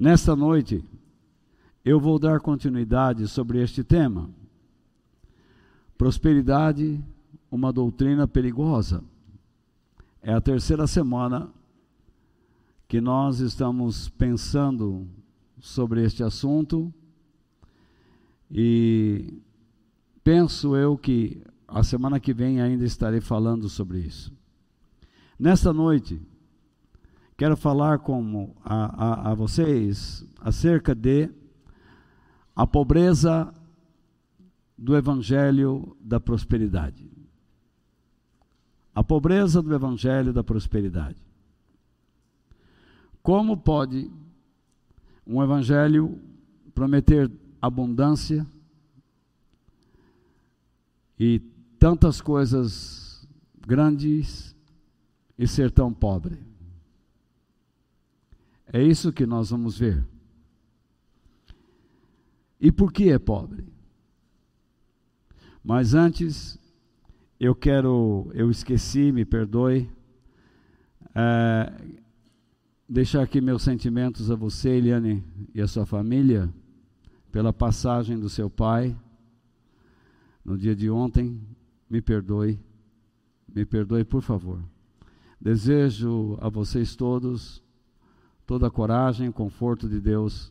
Nesta noite, eu vou dar continuidade sobre este tema. Prosperidade, uma doutrina perigosa. É a terceira semana que nós estamos pensando sobre este assunto e penso eu que a semana que vem ainda estarei falando sobre isso. Nesta noite, quero falar com a, a, a vocês acerca de a pobreza do Evangelho da prosperidade. A pobreza do Evangelho da prosperidade. Como pode um Evangelho prometer abundância e tantas coisas grandes e ser tão pobre? É isso que nós vamos ver. E por que é pobre? Mas antes, eu quero, eu esqueci, me perdoe, é, deixar aqui meus sentimentos a você, Eliane, e a sua família, pela passagem do seu pai no dia de ontem. Me perdoe, me perdoe, por favor. Desejo a vocês todos toda a coragem, conforto de Deus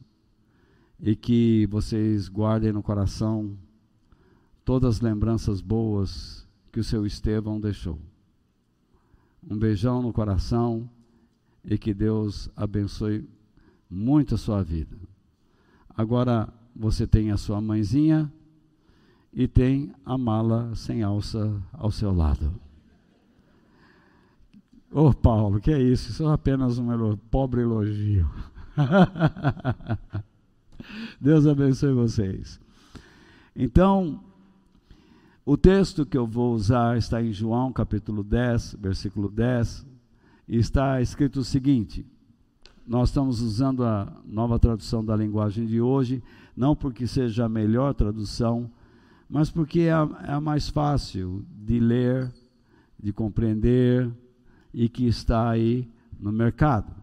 e que vocês guardem no coração todas as lembranças boas que o seu Estevão deixou. Um beijão no coração e que Deus abençoe muito a sua vida. Agora você tem a sua mãezinha e tem a mala sem alça ao seu lado. Ô oh, Paulo, que é isso? Isso é apenas um pobre elogio. Deus abençoe vocês. Então, o texto que eu vou usar está em João capítulo 10, versículo 10, e está escrito o seguinte: nós estamos usando a nova tradução da linguagem de hoje, não porque seja a melhor tradução, mas porque é a, é a mais fácil de ler, de compreender, e que está aí no mercado.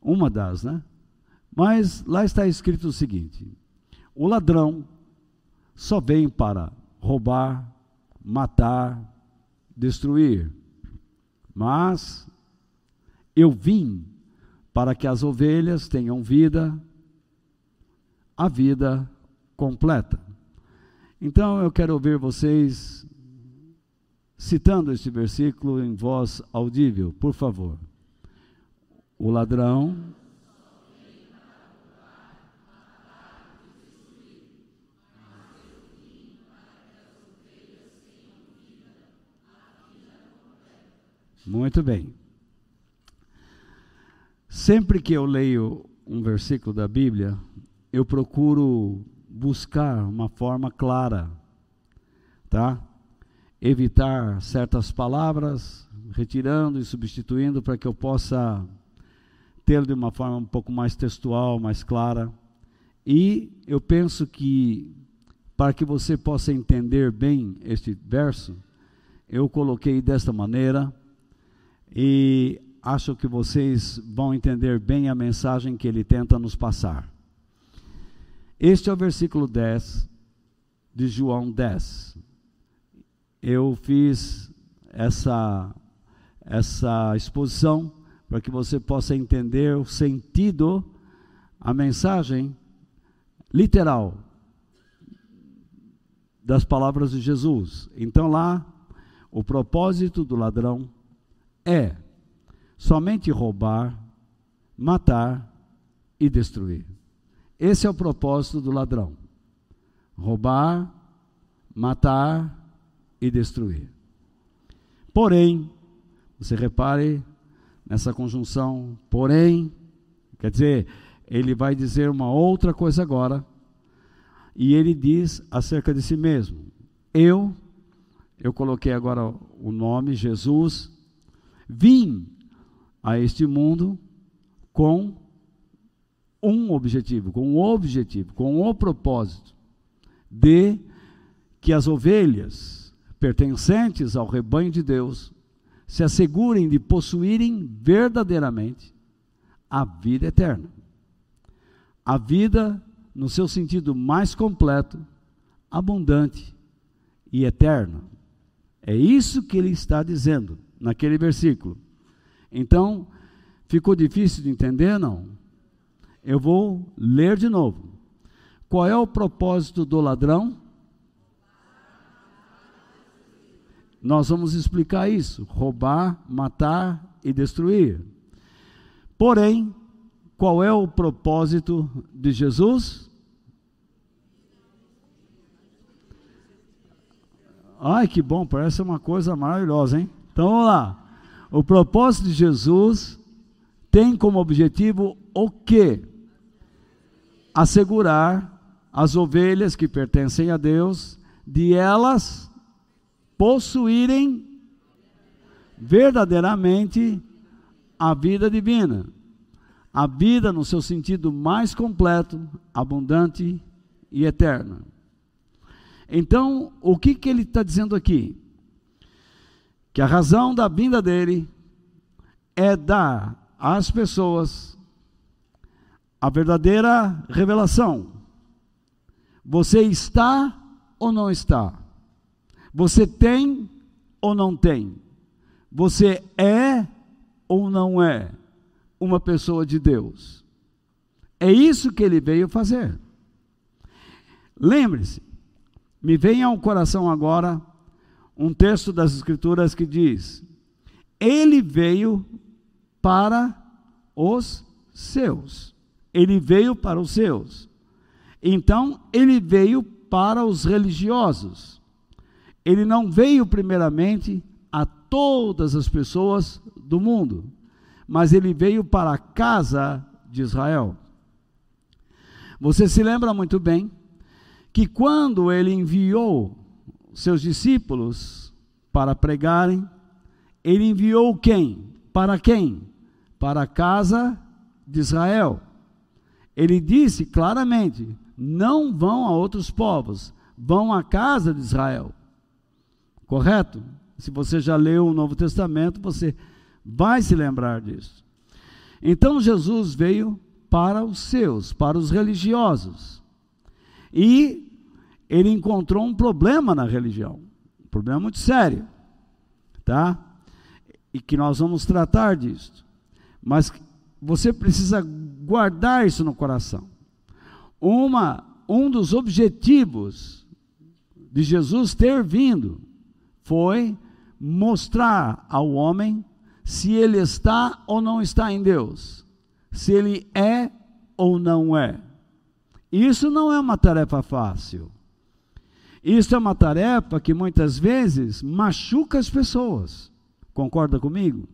Uma das, né? Mas lá está escrito o seguinte: o ladrão só vem para roubar, matar, destruir. Mas eu vim para que as ovelhas tenham vida, a vida completa. Então eu quero ouvir vocês citando este versículo em voz audível, por favor. O ladrão Muito bem. Sempre que eu leio um versículo da Bíblia, eu procuro buscar uma forma clara, tá? Evitar certas palavras, retirando e substituindo para que eu possa ter de uma forma um pouco mais textual, mais clara. E eu penso que para que você possa entender bem este verso, eu coloquei desta maneira e acho que vocês vão entender bem a mensagem que ele tenta nos passar. Este é o versículo 10 de João 10 eu fiz essa, essa exposição para que você possa entender o sentido, a mensagem literal das palavras de Jesus. Então lá, o propósito do ladrão é somente roubar, matar e destruir. Esse é o propósito do ladrão: roubar, matar e destruir. Porém, você repare nessa conjunção, porém, quer dizer, ele vai dizer uma outra coisa agora, e ele diz acerca de si mesmo: Eu, eu coloquei agora o nome Jesus, vim a este mundo com um objetivo, com um objetivo, com o um propósito de que as ovelhas pertencentes ao rebanho de Deus se assegurem de possuírem verdadeiramente a vida eterna. a vida no seu sentido mais completo, abundante e eterno. É isso que ele está dizendo naquele versículo. Então, ficou difícil de entender? Não. Eu vou ler de novo. Qual é o propósito do ladrão? Nós vamos explicar isso: roubar, matar e destruir. Porém, qual é o propósito de Jesus? Ai, que bom, parece uma coisa maravilhosa, hein? Então vamos lá. O propósito de Jesus tem como objetivo o quê? Assegurar as ovelhas que pertencem a Deus de elas possuírem verdadeiramente a vida divina. A vida no seu sentido mais completo, abundante e eterna. Então, o que, que ele está dizendo aqui? Que a razão da vinda dele é dar às pessoas a verdadeira revelação. Você está ou não está? Você tem ou não tem? Você é ou não é uma pessoa de Deus? É isso que ele veio fazer. Lembre-se, me vem ao coração agora um texto das Escrituras que diz: Ele veio para os seus. Ele veio para os seus. Então, ele veio para os religiosos. Ele não veio primeiramente a todas as pessoas do mundo, mas ele veio para a casa de Israel. Você se lembra muito bem que quando ele enviou seus discípulos para pregarem, ele enviou quem? Para quem? Para a casa de Israel. Ele disse claramente: não vão a outros povos, vão à casa de Israel. Correto? Se você já leu o Novo Testamento, você vai se lembrar disso. Então Jesus veio para os seus, para os religiosos. E ele encontrou um problema na religião, um problema muito sério, tá? E que nós vamos tratar disso. Mas você precisa guardar isso no coração. Uma, um dos objetivos de Jesus ter vindo foi mostrar ao homem se ele está ou não está em Deus, se ele é ou não é. Isso não é uma tarefa fácil. Isso é uma tarefa que muitas vezes machuca as pessoas. Concorda comigo?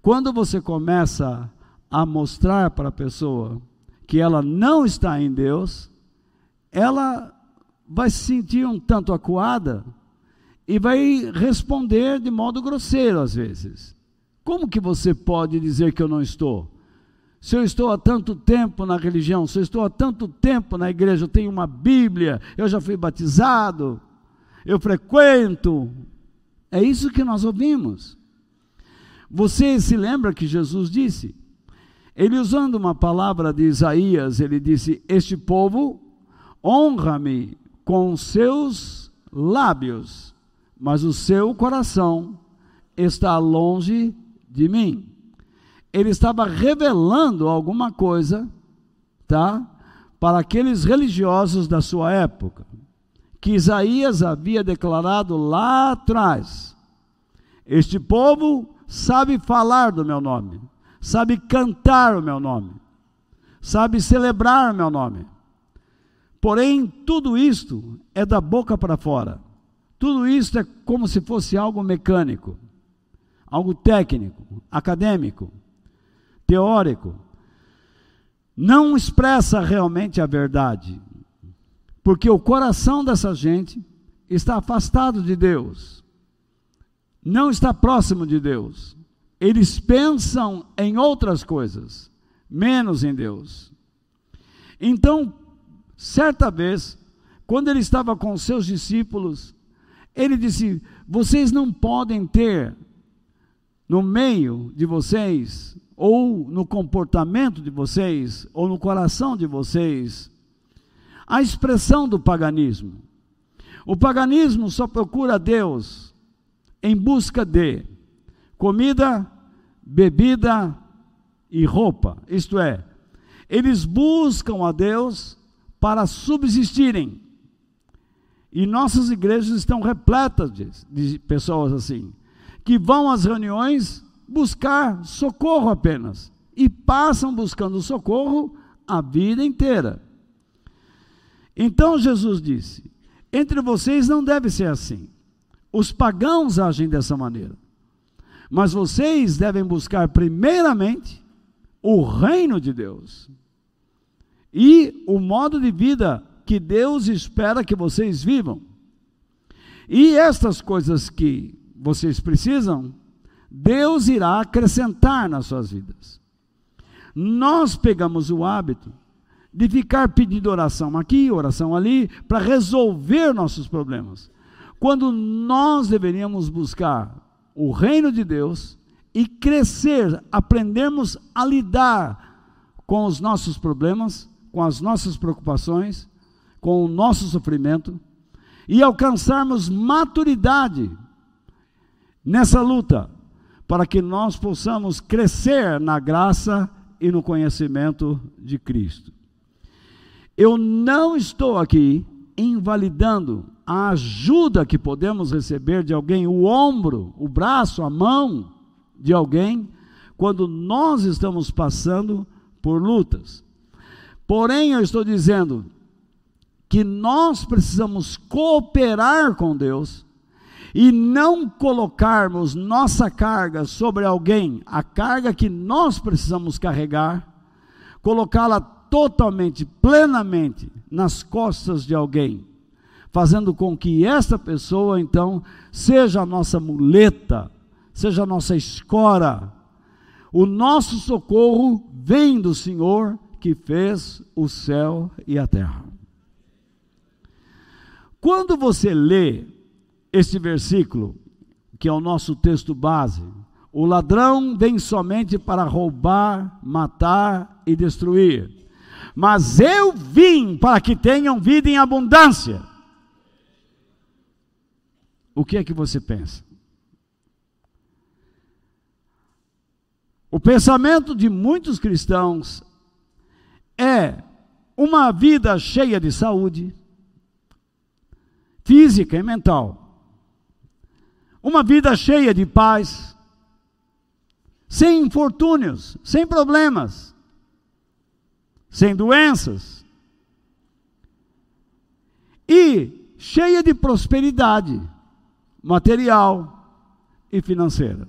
Quando você começa a mostrar para a pessoa que ela não está em Deus, ela vai se sentir um tanto acuada e vai responder de modo grosseiro às vezes. Como que você pode dizer que eu não estou? Se eu estou há tanto tempo na religião, se eu estou há tanto tempo na igreja, eu tenho uma Bíblia, eu já fui batizado, eu frequento. É isso que nós ouvimos. Você se lembra que Jesus disse? Ele usando uma palavra de Isaías, ele disse: Este povo honra-me com seus lábios, mas o seu coração está longe de mim ele estava revelando alguma coisa, tá? Para aqueles religiosos da sua época, que Isaías havia declarado lá atrás. Este povo sabe falar do meu nome, sabe cantar o meu nome, sabe celebrar o meu nome. Porém, tudo isto é da boca para fora. Tudo isto é como se fosse algo mecânico, algo técnico, acadêmico teórico, não expressa realmente a verdade, porque o coração dessa gente está afastado de Deus, não está próximo de Deus. Eles pensam em outras coisas, menos em Deus. Então, certa vez, quando ele estava com seus discípulos, ele disse: Vocês não podem ter no meio de vocês, ou no comportamento de vocês, ou no coração de vocês, a expressão do paganismo. O paganismo só procura Deus em busca de comida, bebida e roupa, isto é, eles buscam a Deus para subsistirem. E nossas igrejas estão repletas de, de pessoas assim, que vão às reuniões buscar socorro apenas e passam buscando socorro a vida inteira. Então Jesus disse: Entre vocês não deve ser assim. Os pagãos agem dessa maneira. Mas vocês devem buscar primeiramente o reino de Deus e o modo de vida que Deus espera que vocês vivam. E estas coisas que vocês precisam, Deus irá acrescentar nas suas vidas. Nós pegamos o hábito de ficar pedindo oração aqui, oração ali, para resolver nossos problemas. Quando nós deveríamos buscar o reino de Deus e crescer, aprendermos a lidar com os nossos problemas, com as nossas preocupações, com o nosso sofrimento e alcançarmos maturidade nessa luta, para que nós possamos crescer na graça e no conhecimento de Cristo. Eu não estou aqui invalidando a ajuda que podemos receber de alguém, o ombro, o braço, a mão de alguém, quando nós estamos passando por lutas. Porém, eu estou dizendo que nós precisamos cooperar com Deus e não colocarmos nossa carga sobre alguém, a carga que nós precisamos carregar, colocá-la totalmente, plenamente nas costas de alguém, fazendo com que esta pessoa então seja a nossa muleta, seja a nossa escora. O nosso socorro vem do Senhor que fez o céu e a terra. Quando você lê este versículo, que é o nosso texto base, o ladrão vem somente para roubar, matar e destruir mas eu vim para que tenham vida em abundância. O que é que você pensa? O pensamento de muitos cristãos é uma vida cheia de saúde física e mental. Uma vida cheia de paz, sem infortúnios, sem problemas sem doenças e cheia de prosperidade material e financeira.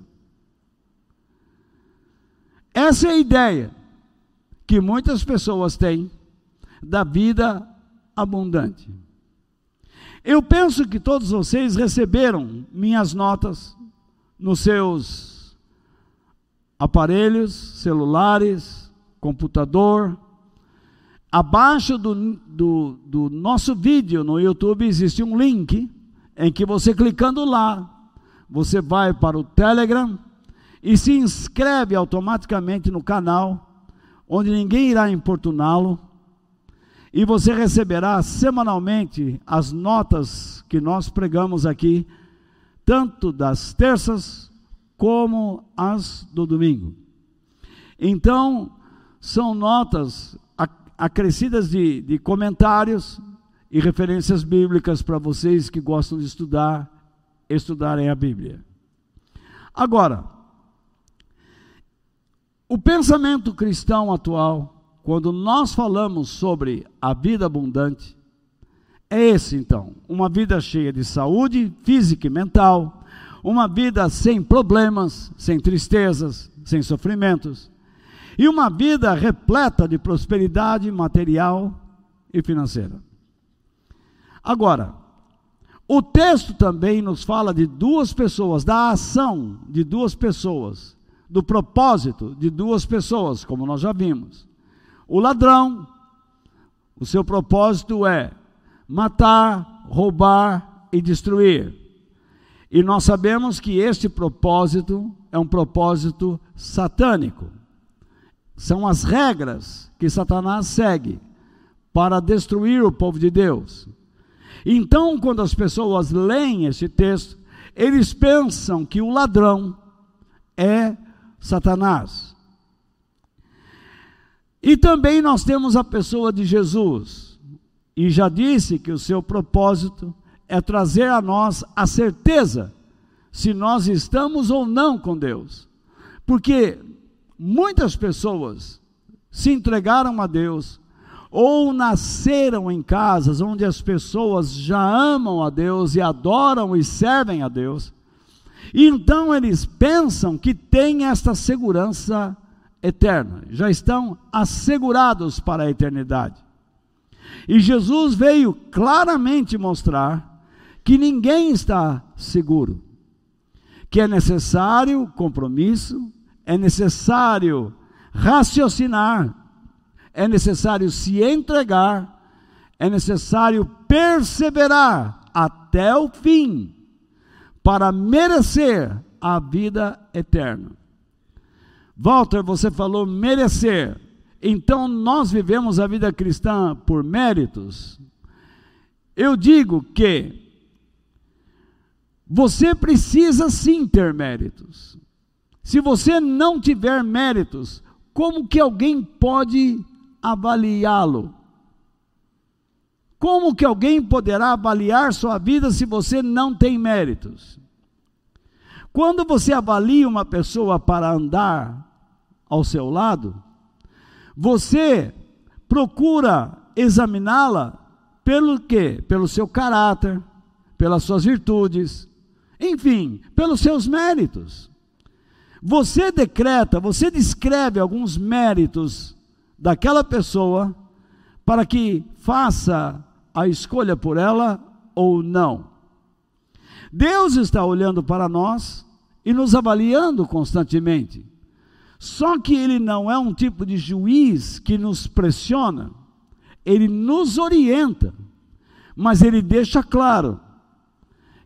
Essa é a ideia que muitas pessoas têm da vida abundante. Eu penso que todos vocês receberam minhas notas nos seus aparelhos, celulares, computador, Abaixo do, do, do nosso vídeo no YouTube existe um link em que você clicando lá, você vai para o Telegram e se inscreve automaticamente no canal, onde ninguém irá importuná-lo, e você receberá semanalmente as notas que nós pregamos aqui, tanto das terças como as do domingo. Então, são notas acrescidas de, de comentários e referências bíblicas para vocês que gostam de estudar, estudarem a Bíblia. Agora, o pensamento cristão atual, quando nós falamos sobre a vida abundante, é esse então: uma vida cheia de saúde física e mental, uma vida sem problemas, sem tristezas, sem sofrimentos, e uma vida repleta de prosperidade material e financeira. Agora, o texto também nos fala de duas pessoas, da ação de duas pessoas, do propósito de duas pessoas, como nós já vimos. O ladrão, o seu propósito é matar, roubar e destruir. E nós sabemos que este propósito é um propósito satânico. São as regras que Satanás segue para destruir o povo de Deus. Então, quando as pessoas leem esse texto, eles pensam que o ladrão é Satanás. E também nós temos a pessoa de Jesus. E já disse que o seu propósito é trazer a nós a certeza se nós estamos ou não com Deus. Porque muitas pessoas se entregaram a Deus, ou nasceram em casas onde as pessoas já amam a Deus e adoram e servem a Deus, e então eles pensam que têm esta segurança eterna, já estão assegurados para a eternidade. E Jesus veio claramente mostrar que ninguém está seguro, que é necessário compromisso, é necessário raciocinar, é necessário se entregar, é necessário perseverar até o fim para merecer a vida eterna. Walter, você falou merecer. Então nós vivemos a vida cristã por méritos. Eu digo que você precisa sim ter méritos. Se você não tiver méritos, como que alguém pode avaliá-lo? Como que alguém poderá avaliar sua vida se você não tem méritos? Quando você avalia uma pessoa para andar ao seu lado, você procura examiná-la pelo quê? Pelo seu caráter, pelas suas virtudes, enfim, pelos seus méritos. Você decreta, você descreve alguns méritos daquela pessoa para que faça a escolha por ela ou não. Deus está olhando para nós e nos avaliando constantemente. Só que Ele não é um tipo de juiz que nos pressiona, Ele nos orienta, mas Ele deixa claro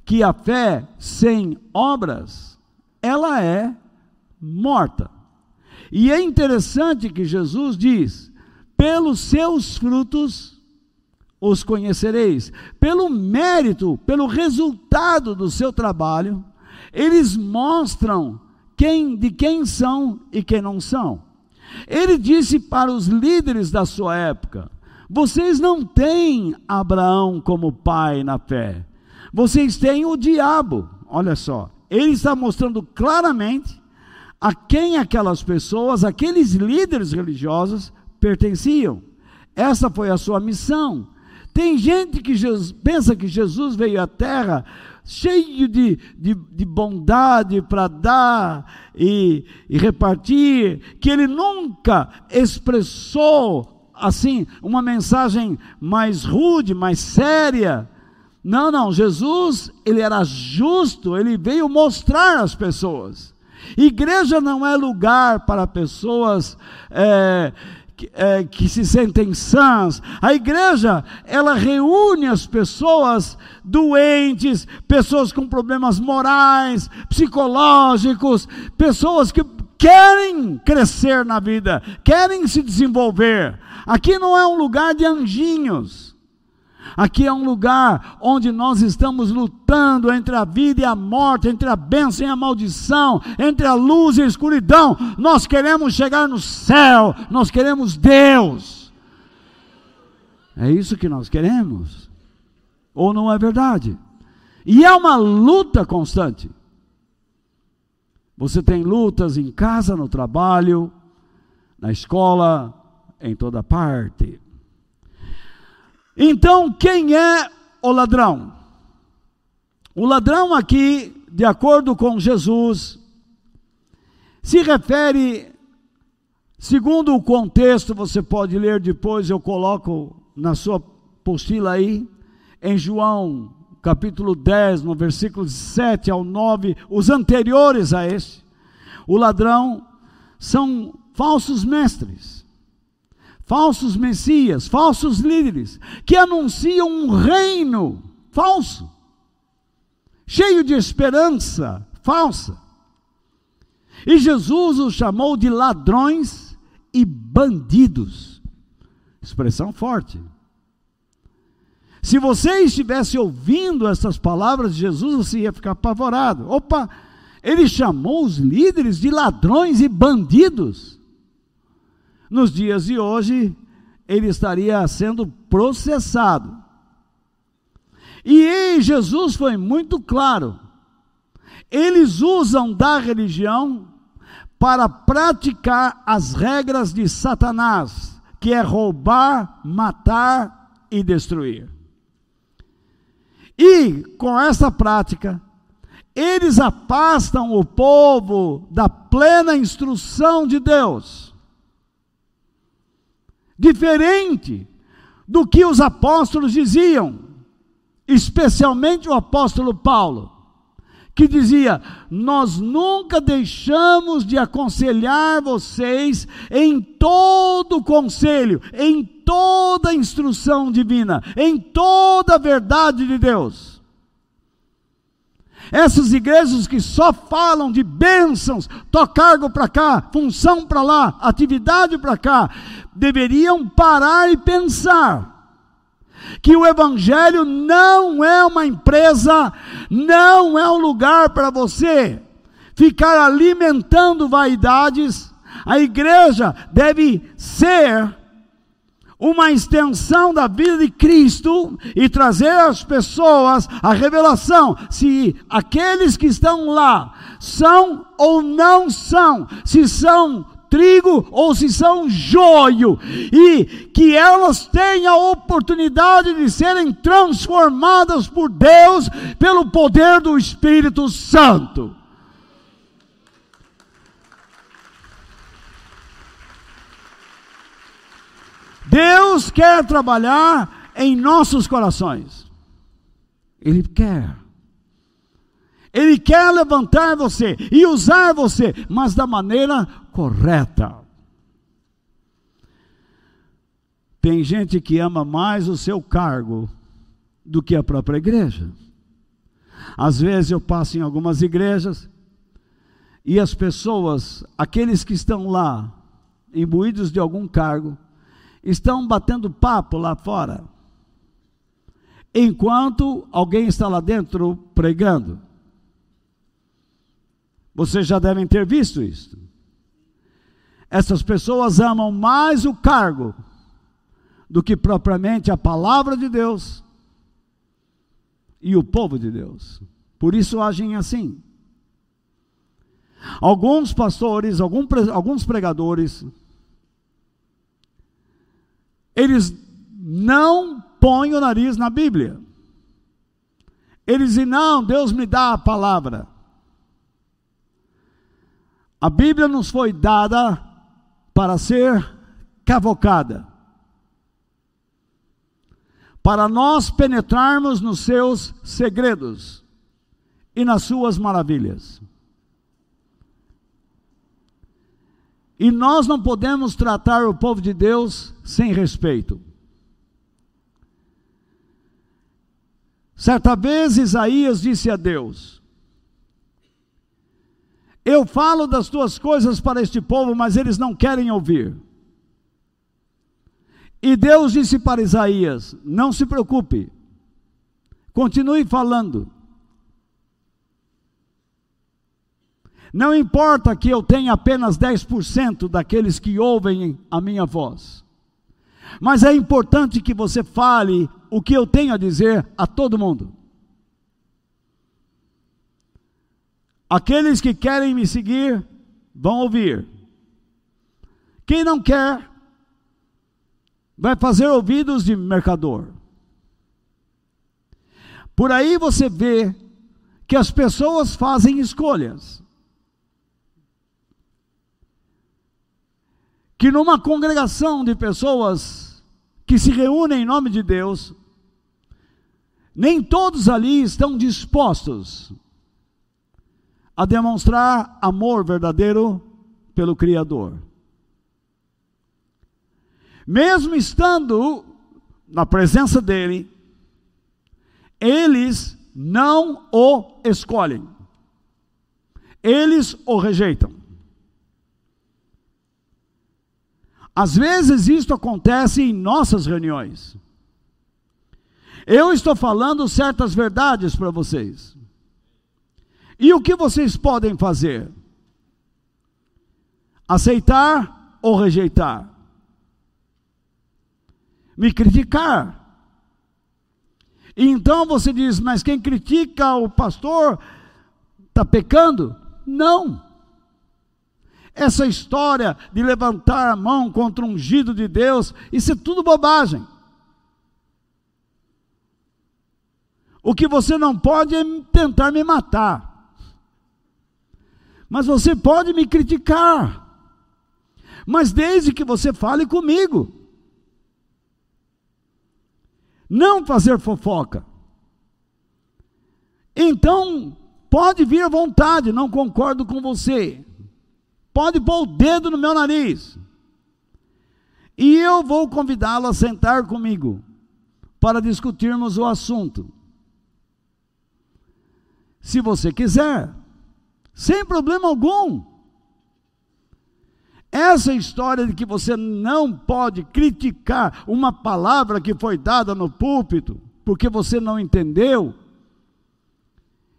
que a fé sem obras, ela é morta. E é interessante que Jesus diz: pelos seus frutos os conhecereis. Pelo mérito, pelo resultado do seu trabalho, eles mostram quem de quem são e quem não são. Ele disse para os líderes da sua época: Vocês não têm Abraão como pai na fé. Vocês têm o diabo. Olha só, ele está mostrando claramente a quem aquelas pessoas, aqueles líderes religiosos pertenciam. Essa foi a sua missão. Tem gente que Jesus, pensa que Jesus veio à terra cheio de, de, de bondade para dar e, e repartir, que ele nunca expressou assim uma mensagem mais rude, mais séria. Não, não, Jesus, ele era justo, ele veio mostrar às pessoas Igreja não é lugar para pessoas é, que, é, que se sentem sãs. A igreja, ela reúne as pessoas doentes, pessoas com problemas morais, psicológicos, pessoas que querem crescer na vida, querem se desenvolver. Aqui não é um lugar de anjinhos. Aqui é um lugar onde nós estamos lutando entre a vida e a morte, entre a bênção e a maldição, entre a luz e a escuridão. Nós queremos chegar no céu, nós queremos Deus. É isso que nós queremos. Ou não é verdade? E é uma luta constante. Você tem lutas em casa, no trabalho, na escola, em toda parte. Então, quem é o ladrão? O ladrão aqui, de acordo com Jesus, se refere, segundo o contexto, você pode ler depois, eu coloco na sua postila aí, em João capítulo 10, no versículo 7 ao 9, os anteriores a este, o ladrão são falsos mestres falsos messias, falsos líderes, que anunciam um reino falso, cheio de esperança falsa. E Jesus os chamou de ladrões e bandidos. Expressão forte. Se você estivesse ouvindo essas palavras de Jesus, você ia ficar apavorado. Opa, ele chamou os líderes de ladrões e bandidos. Nos dias de hoje, ele estaria sendo processado. E Jesus foi muito claro. Eles usam da religião para praticar as regras de Satanás, que é roubar, matar e destruir. E com essa prática, eles afastam o povo da plena instrução de Deus. Diferente do que os apóstolos diziam, especialmente o apóstolo Paulo, que dizia: Nós nunca deixamos de aconselhar vocês em todo conselho, em toda instrução divina, em toda a verdade de Deus. Essas igrejas que só falam de bênçãos, tocargo para cá, função para lá, atividade para cá, deveriam parar e pensar que o Evangelho não é uma empresa, não é um lugar para você ficar alimentando vaidades. A igreja deve ser uma extensão da vida de Cristo e trazer às pessoas a revelação se aqueles que estão lá são ou não são, se são trigo ou se são joio, e que elas tenham a oportunidade de serem transformadas por Deus pelo poder do Espírito Santo. Deus quer trabalhar em nossos corações. Ele quer. Ele quer levantar você e usar você, mas da maneira correta. Tem gente que ama mais o seu cargo do que a própria igreja. Às vezes eu passo em algumas igrejas e as pessoas, aqueles que estão lá, imbuídos de algum cargo, estão batendo papo lá fora, enquanto alguém está lá dentro pregando. Vocês já devem ter visto isso. Essas pessoas amam mais o cargo do que propriamente a palavra de Deus e o povo de Deus. Por isso agem assim. Alguns pastores, alguns pregadores, eles não põem o nariz na Bíblia. Eles dizem: Não, Deus me dá a palavra. A Bíblia nos foi dada para ser cavocada, para nós penetrarmos nos seus segredos e nas suas maravilhas. E nós não podemos tratar o povo de Deus sem respeito. Certa vez Isaías disse a Deus: Eu falo das tuas coisas para este povo, mas eles não querem ouvir. E Deus disse para Isaías: Não se preocupe, continue falando. Não importa que eu tenha apenas 10% daqueles que ouvem a minha voz, mas é importante que você fale o que eu tenho a dizer a todo mundo. Aqueles que querem me seguir vão ouvir. Quem não quer, vai fazer ouvidos de mercador. Por aí você vê que as pessoas fazem escolhas. que numa congregação de pessoas que se reúnem em nome de Deus, nem todos ali estão dispostos a demonstrar amor verdadeiro pelo Criador. Mesmo estando na presença dele, eles não o escolhem, eles o rejeitam. Às vezes isso acontece em nossas reuniões. Eu estou falando certas verdades para vocês. E o que vocês podem fazer? Aceitar ou rejeitar? Me criticar. Então você diz, mas quem critica o pastor está pecando? Não. Essa história de levantar a mão contra o ungido de Deus, isso é tudo bobagem. O que você não pode é tentar me matar. Mas você pode me criticar. Mas desde que você fale comigo. Não fazer fofoca. Então, pode vir à vontade, não concordo com você. Pode pôr o dedo no meu nariz. E eu vou convidá-lo a sentar comigo para discutirmos o assunto. Se você quiser, sem problema algum. Essa história de que você não pode criticar uma palavra que foi dada no púlpito, porque você não entendeu,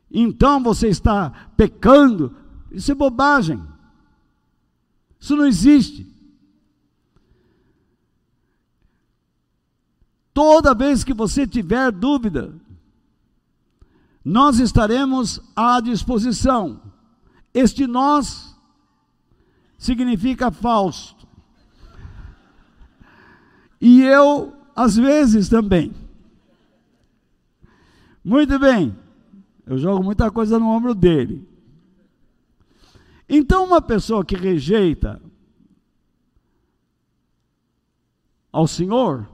então você está pecando, isso é bobagem. Isso não existe. Toda vez que você tiver dúvida, nós estaremos à disposição. Este nós significa Fausto. E eu, às vezes, também. Muito bem. Eu jogo muita coisa no ombro dele. Então, uma pessoa que rejeita ao Senhor,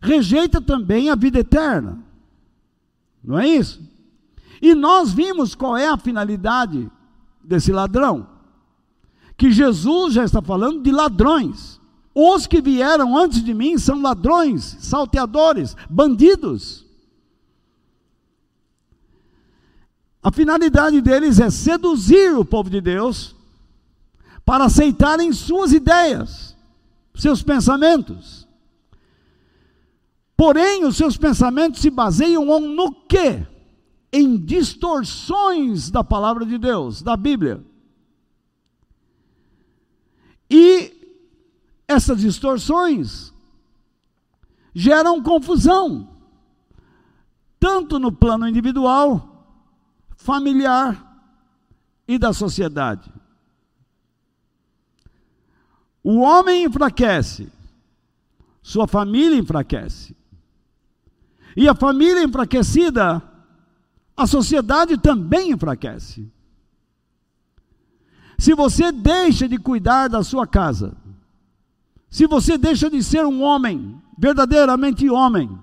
rejeita também a vida eterna. Não é isso? E nós vimos qual é a finalidade desse ladrão. Que Jesus já está falando de ladrões. Os que vieram antes de mim são ladrões, salteadores, bandidos. A finalidade deles é seduzir o povo de Deus para aceitarem suas ideias, seus pensamentos. Porém, os seus pensamentos se baseiam no quê? Em distorções da palavra de Deus, da Bíblia. E essas distorções geram confusão, tanto no plano individual, familiar e da sociedade. O homem enfraquece, sua família enfraquece. E a família enfraquecida, a sociedade também enfraquece. Se você deixa de cuidar da sua casa, se você deixa de ser um homem, verdadeiramente homem,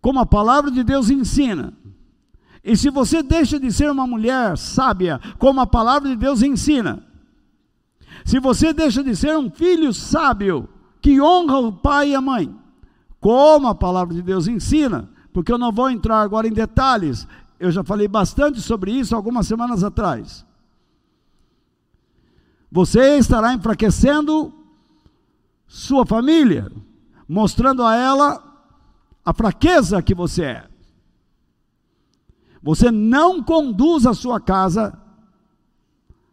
como a palavra de Deus ensina. E se você deixa de ser uma mulher sábia, como a palavra de Deus ensina, se você deixa de ser um filho sábio, que honra o pai e a mãe, como a palavra de Deus ensina, porque eu não vou entrar agora em detalhes, eu já falei bastante sobre isso algumas semanas atrás. Você estará enfraquecendo sua família, mostrando a ela a fraqueza que você é. Você não conduz a sua casa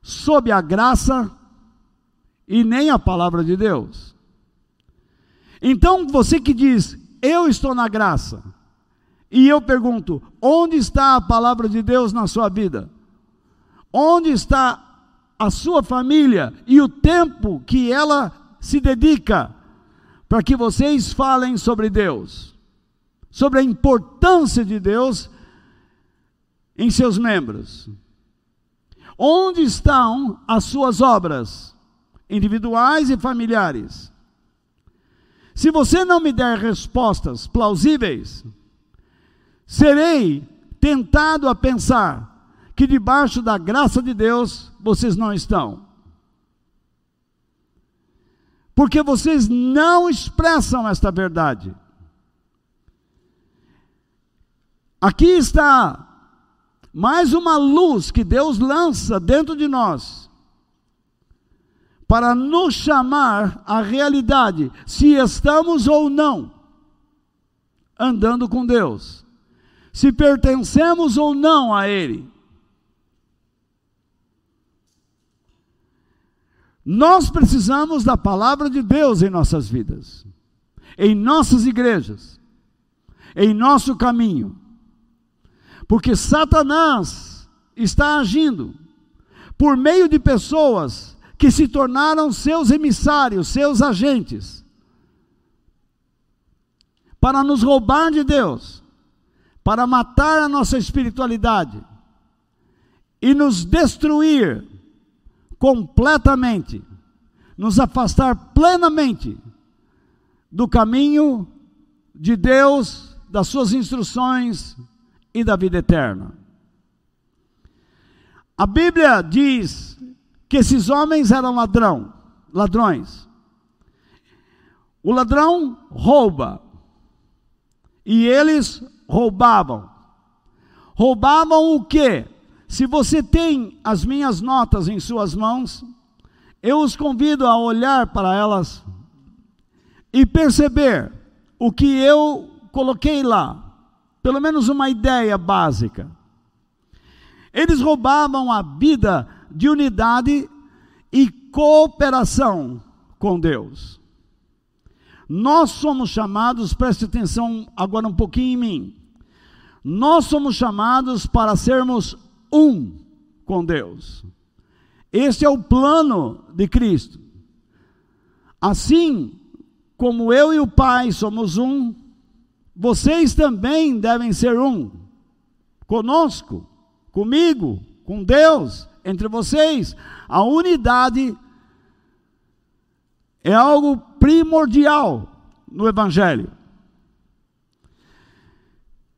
sob a graça e nem a palavra de Deus. Então, você que diz, eu estou na graça, e eu pergunto, onde está a palavra de Deus na sua vida? Onde está a sua família e o tempo que ela se dedica para que vocês falem sobre Deus? sobre a importância de Deus em seus membros. Onde estão as suas obras, individuais e familiares? Se você não me der respostas plausíveis, serei tentado a pensar que debaixo da graça de Deus vocês não estão. Porque vocês não expressam esta verdade. Aqui está mais uma luz que Deus lança dentro de nós, para nos chamar à realidade se estamos ou não andando com Deus, se pertencemos ou não a Ele. Nós precisamos da palavra de Deus em nossas vidas, em nossas igrejas, em nosso caminho, porque Satanás está agindo por meio de pessoas que se tornaram seus emissários, seus agentes, para nos roubar de Deus, para matar a nossa espiritualidade e nos destruir completamente, nos afastar plenamente do caminho de Deus, das suas instruções e da vida eterna. A Bíblia diz que esses homens eram ladrão, ladrões. O ladrão rouba. E eles roubavam. Roubavam o quê? Se você tem as minhas notas em suas mãos, eu os convido a olhar para elas e perceber o que eu coloquei lá, pelo menos uma ideia básica. Eles roubavam a vida de unidade e cooperação com Deus. Nós somos chamados, preste atenção agora um pouquinho em mim. Nós somos chamados para sermos um com Deus. Este é o plano de Cristo. Assim como eu e o Pai somos um, vocês também devem ser um. Conosco, comigo, com Deus, entre vocês. A unidade é algo primordial no Evangelho.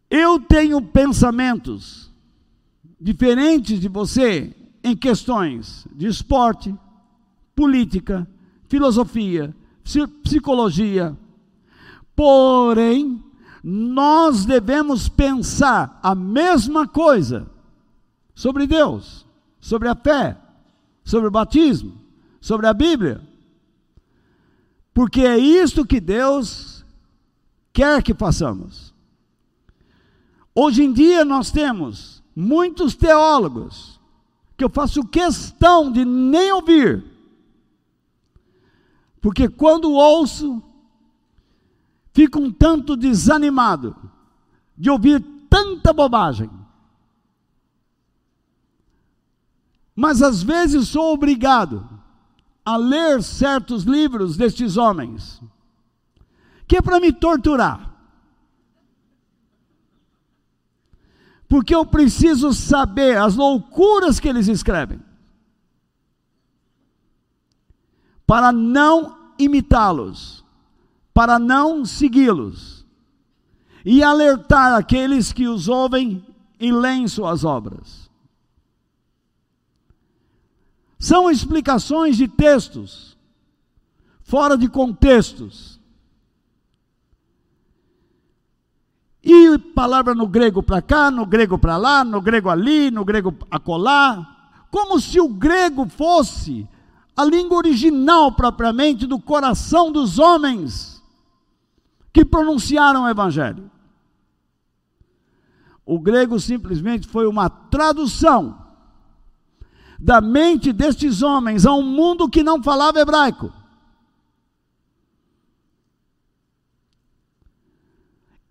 Eu tenho pensamentos diferentes de você em questões de esporte, política, filosofia, psicologia. Porém, nós devemos pensar a mesma coisa sobre Deus sobre a fé, sobre o batismo, sobre a Bíblia. Porque é isto que Deus quer que façamos. Hoje em dia nós temos muitos teólogos que eu faço questão de nem ouvir. Porque quando ouço, fico um tanto desanimado de ouvir tanta bobagem. Mas às vezes sou obrigado a ler certos livros destes homens, que é para me torturar. Porque eu preciso saber as loucuras que eles escrevem, para não imitá-los, para não segui-los, e alertar aqueles que os ouvem e leem suas obras. São explicações de textos, fora de contextos. E palavra no grego para cá, no grego para lá, no grego ali, no grego acolá, como se o grego fosse a língua original propriamente do coração dos homens que pronunciaram o evangelho. O grego simplesmente foi uma tradução da mente destes homens a um mundo que não falava hebraico.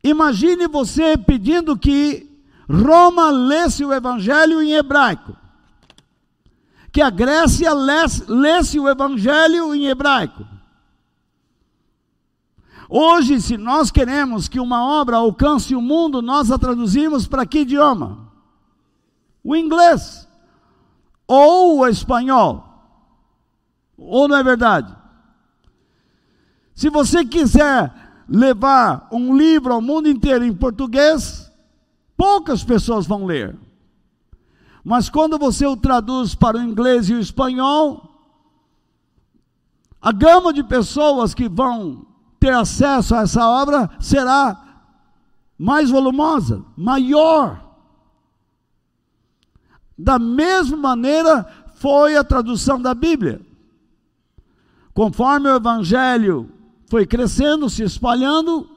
Imagine você pedindo que Roma lesse o evangelho em hebraico. Que a Grécia lesse, o evangelho em hebraico. Hoje, se nós queremos que uma obra alcance o mundo, nós a traduzimos para que idioma? O inglês ou o espanhol. Ou não é verdade? Se você quiser levar um livro ao mundo inteiro em português, poucas pessoas vão ler. Mas quando você o traduz para o inglês e o espanhol, a gama de pessoas que vão ter acesso a essa obra será mais volumosa, maior. Da mesma maneira foi a tradução da Bíblia. Conforme o evangelho foi crescendo, se espalhando,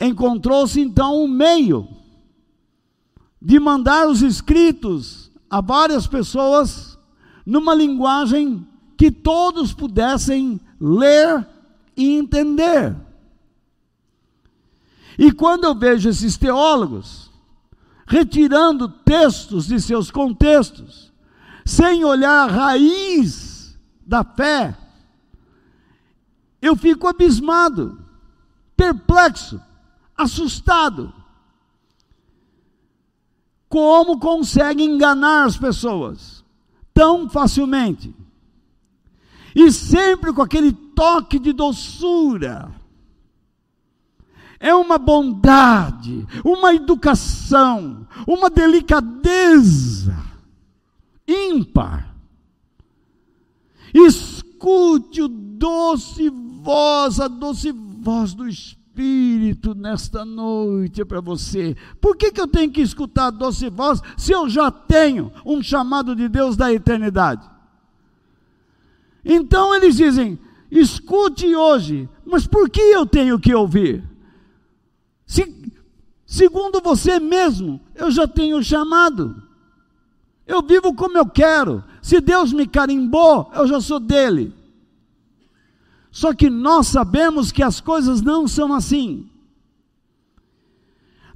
encontrou-se então um meio de mandar os escritos a várias pessoas numa linguagem que todos pudessem ler e entender. E quando eu vejo esses teólogos retirando textos de seus contextos, sem olhar a raiz da fé, eu fico abismado, perplexo, assustado. Como consegue enganar as pessoas tão facilmente? E sempre com aquele toque de doçura. É uma bondade, uma educação, uma delicadeza ímpar. Escute o doce voz, a doce voz do Espírito nesta noite para você. Por que, que eu tenho que escutar a doce voz se eu já tenho um chamado de Deus da eternidade? Então eles dizem: escute hoje, mas por que eu tenho que ouvir? Se, segundo você mesmo, eu já tenho chamado. Eu vivo como eu quero. Se Deus me carimbou, eu já sou dele. Só que nós sabemos que as coisas não são assim.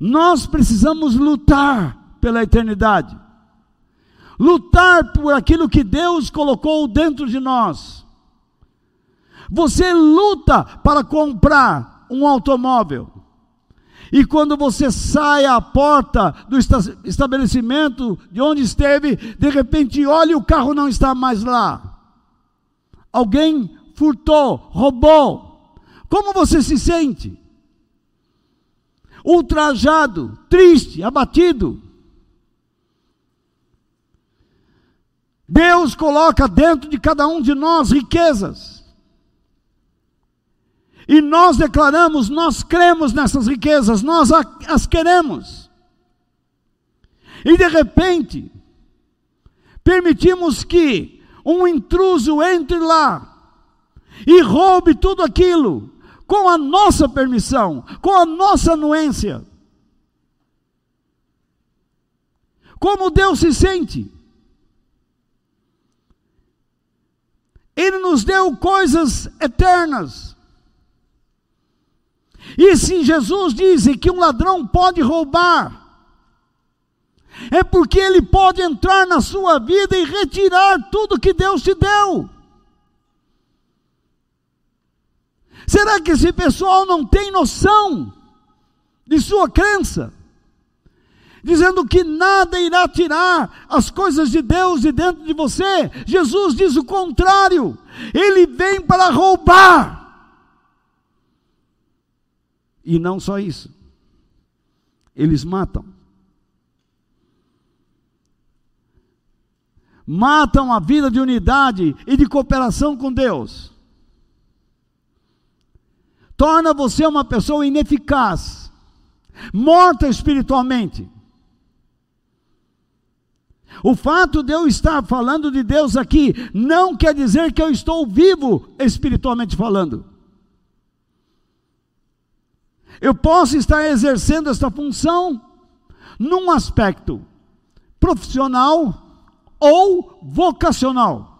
Nós precisamos lutar pela eternidade, lutar por aquilo que Deus colocou dentro de nós. Você luta para comprar um automóvel, e quando você sai à porta do estabelecimento de onde esteve, de repente olha o carro não está mais lá. Alguém furtou, roubou. Como você se sente? Ultrajado, triste, abatido. Deus coloca dentro de cada um de nós riquezas. E nós declaramos, nós cremos nessas riquezas, nós as queremos. E de repente, permitimos que um intruso entre lá e roube tudo aquilo com a nossa permissão, com a nossa anuência. Como Deus se sente? Ele nos deu coisas eternas. E se Jesus diz que um ladrão pode roubar, é porque ele pode entrar na sua vida e retirar tudo que Deus te deu. Será que esse pessoal não tem noção de sua crença? Dizendo que nada irá tirar as coisas de Deus de dentro de você. Jesus diz o contrário. Ele vem para roubar e não só isso, eles matam. Matam a vida de unidade e de cooperação com Deus. Torna você uma pessoa ineficaz, morta espiritualmente. O fato de eu estar falando de Deus aqui não quer dizer que eu estou vivo espiritualmente falando. Eu posso estar exercendo esta função num aspecto profissional ou vocacional.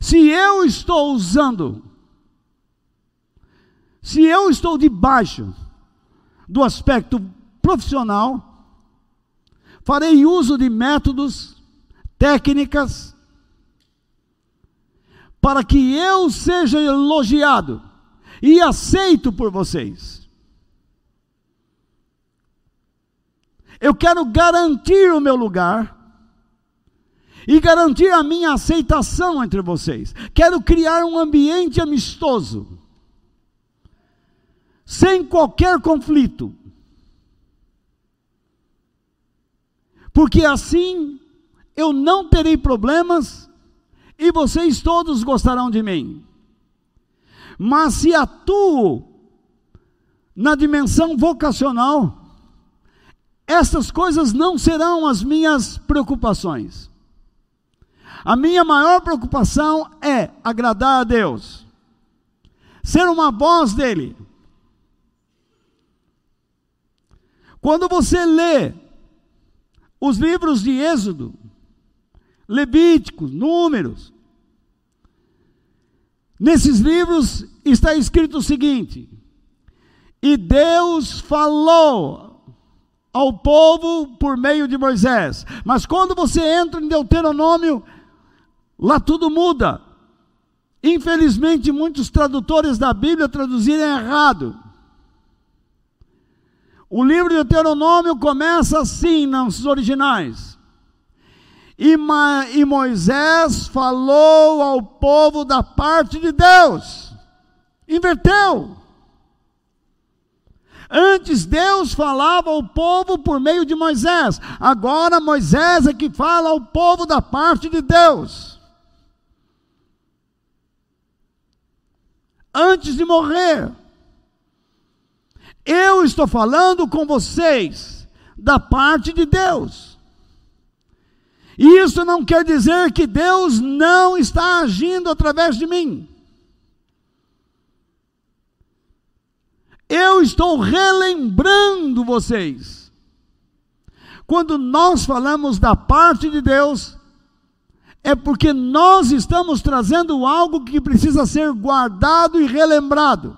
Se eu estou usando, se eu estou debaixo do aspecto profissional, farei uso de métodos, técnicas, para que eu seja elogiado e aceito por vocês. Eu quero garantir o meu lugar e garantir a minha aceitação entre vocês. Quero criar um ambiente amistoso, sem qualquer conflito. Porque assim eu não terei problemas e vocês todos gostarão de mim. Mas se atuo na dimensão vocacional, essas coisas não serão as minhas preocupações. A minha maior preocupação é agradar a Deus, ser uma voz dEle. Quando você lê os livros de Êxodo, Levíticos, Números, nesses livros está escrito o seguinte: E Deus falou ao povo por meio de Moisés. Mas quando você entra em Deuteronômio, lá tudo muda. Infelizmente, muitos tradutores da Bíblia traduziram errado. O livro de Deuteronômio começa assim nos originais. E, e Moisés falou ao povo da parte de Deus. Inverteu. Antes Deus falava ao povo por meio de Moisés. Agora Moisés é que fala ao povo da parte de Deus. Antes de morrer, eu estou falando com vocês da parte de Deus. Isso não quer dizer que Deus não está agindo através de mim. Eu estou relembrando vocês. Quando nós falamos da parte de Deus, é porque nós estamos trazendo algo que precisa ser guardado e relembrado.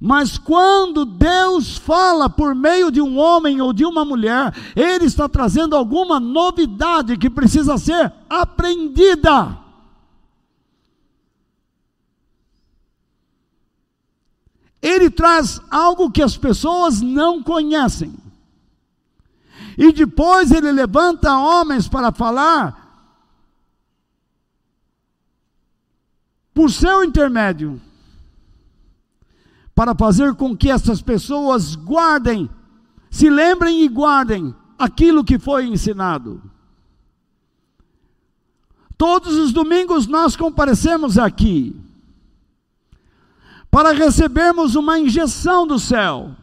Mas quando Deus fala por meio de um homem ou de uma mulher, Ele está trazendo alguma novidade que precisa ser aprendida. Ele traz algo que as pessoas não conhecem. E depois ele levanta homens para falar por seu intermédio para fazer com que essas pessoas guardem, se lembrem e guardem aquilo que foi ensinado. Todos os domingos nós comparecemos aqui para recebermos uma injeção do céu,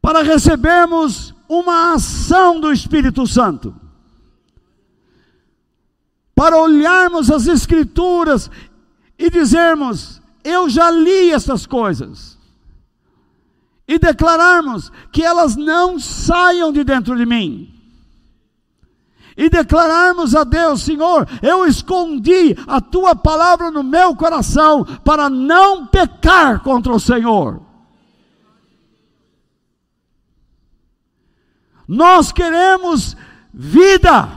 para recebermos uma ação do Espírito Santo, para olharmos as Escrituras e dizermos: eu já li essas coisas. E declararmos que elas não saiam de dentro de mim. E declararmos a Deus, Senhor, eu escondi a tua palavra no meu coração para não pecar contra o Senhor. Nós queremos vida.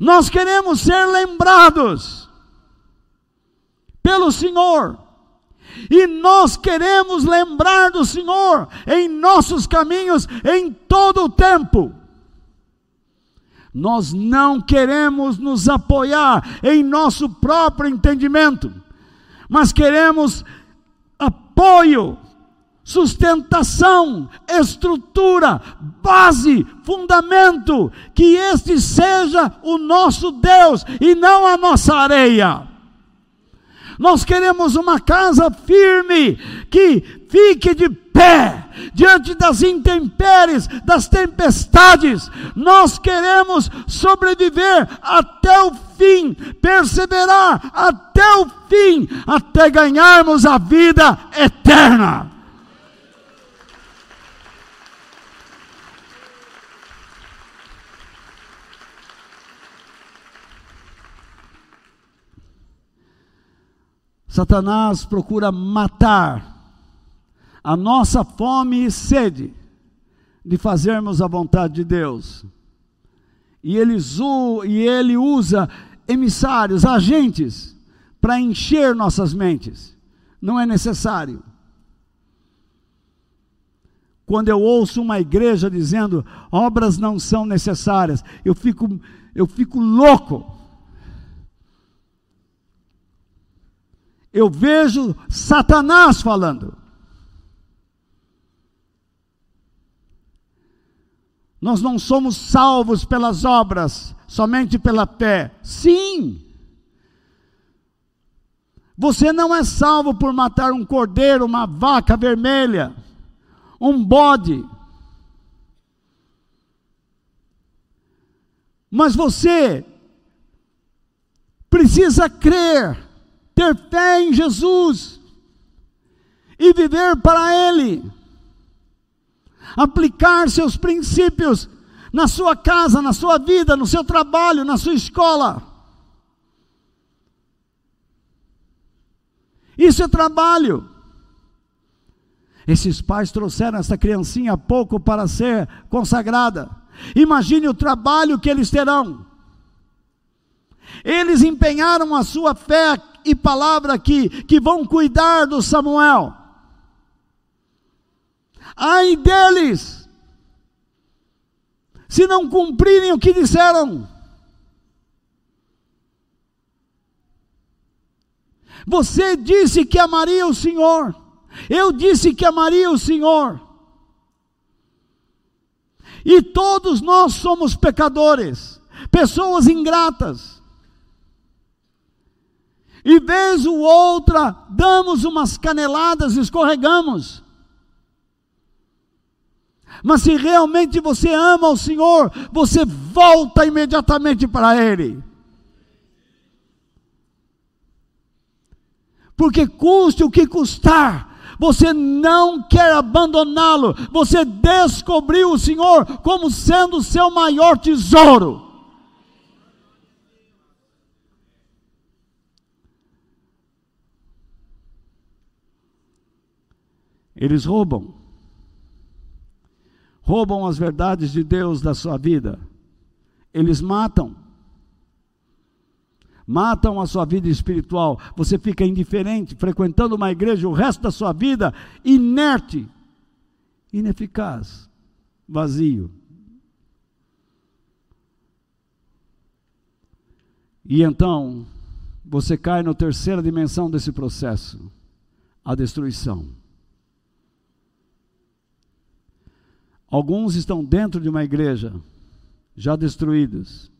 Nós queremos ser lembrados pelo Senhor. E nós queremos lembrar do Senhor em nossos caminhos em todo o tempo. Nós não queremos nos apoiar em nosso próprio entendimento, mas queremos apoio, sustentação, estrutura, base, fundamento, que este seja o nosso Deus e não a nossa areia. Nós queremos uma casa firme, que fique de pé diante das intempéries, das tempestades. Nós queremos sobreviver até o fim, perseverar até o fim, até ganharmos a vida eterna. Satanás procura matar a nossa fome e sede de fazermos a vontade de Deus. E ele, e ele usa emissários, agentes, para encher nossas mentes. Não é necessário. Quando eu ouço uma igreja dizendo obras não são necessárias, eu fico, eu fico louco. Eu vejo Satanás falando. Nós não somos salvos pelas obras, somente pela fé. Sim. Você não é salvo por matar um cordeiro, uma vaca vermelha, um bode. Mas você precisa crer, ter fé em Jesus e viver para Ele. Aplicar seus princípios na sua casa, na sua vida, no seu trabalho, na sua escola. Isso é trabalho. Esses pais trouxeram essa criancinha há pouco para ser consagrada. Imagine o trabalho que eles terão. Eles empenharam a sua fé e palavra aqui, que vão cuidar do Samuel. Ai deles, se não cumprirem o que disseram. Você disse que amaria o Senhor. Eu disse que amaria o Senhor. E todos nós somos pecadores, pessoas ingratas. E vez ou outra damos umas caneladas escorregamos. Mas se realmente você ama o Senhor, você volta imediatamente para Ele. Porque custe o que custar, você não quer abandoná-lo, você descobriu o Senhor como sendo o seu maior tesouro. Eles roubam, roubam as verdades de Deus da sua vida, eles matam matam a sua vida espiritual. Você fica indiferente, frequentando uma igreja o resto da sua vida, inerte, ineficaz, vazio. E então, você cai na terceira dimensão desse processo a destruição. Alguns estão dentro de uma igreja, já destruídos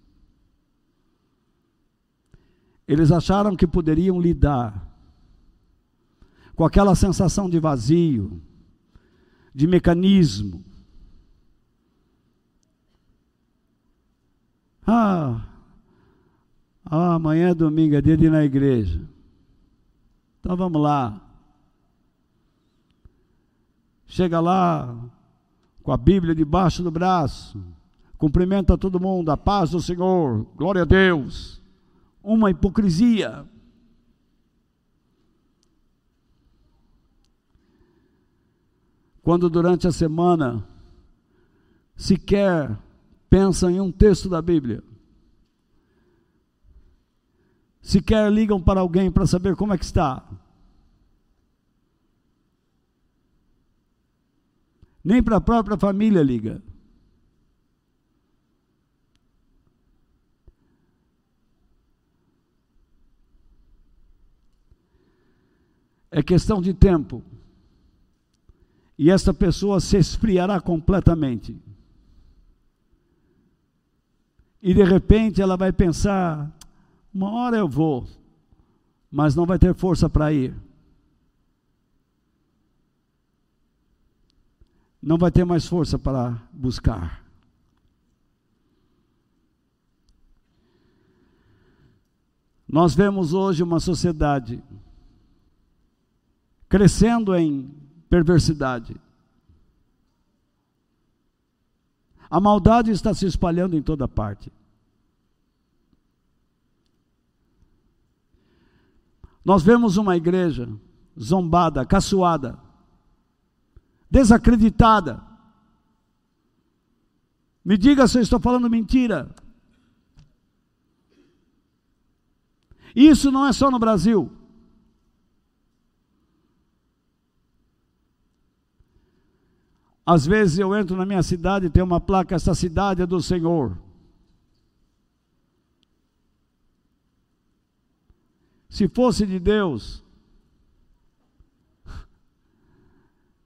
eles acharam que poderiam lidar com aquela sensação de vazio, de mecanismo. Ah, ah, amanhã é domingo, é dia de ir na igreja. Então vamos lá. Chega lá com a Bíblia debaixo do braço, cumprimenta todo mundo, a paz do Senhor, glória a Deus uma hipocrisia. Quando durante a semana sequer pensam em um texto da Bíblia, sequer ligam para alguém para saber como é que está. Nem para a própria família liga. É questão de tempo. E essa pessoa se esfriará completamente. E de repente ela vai pensar: uma hora eu vou, mas não vai ter força para ir. Não vai ter mais força para buscar. Nós vemos hoje uma sociedade crescendo em perversidade. A maldade está se espalhando em toda parte. Nós vemos uma igreja zombada, caçoada, desacreditada. Me diga se eu estou falando mentira. Isso não é só no Brasil. Às vezes eu entro na minha cidade e tem uma placa: essa cidade é do Senhor. Se fosse de Deus,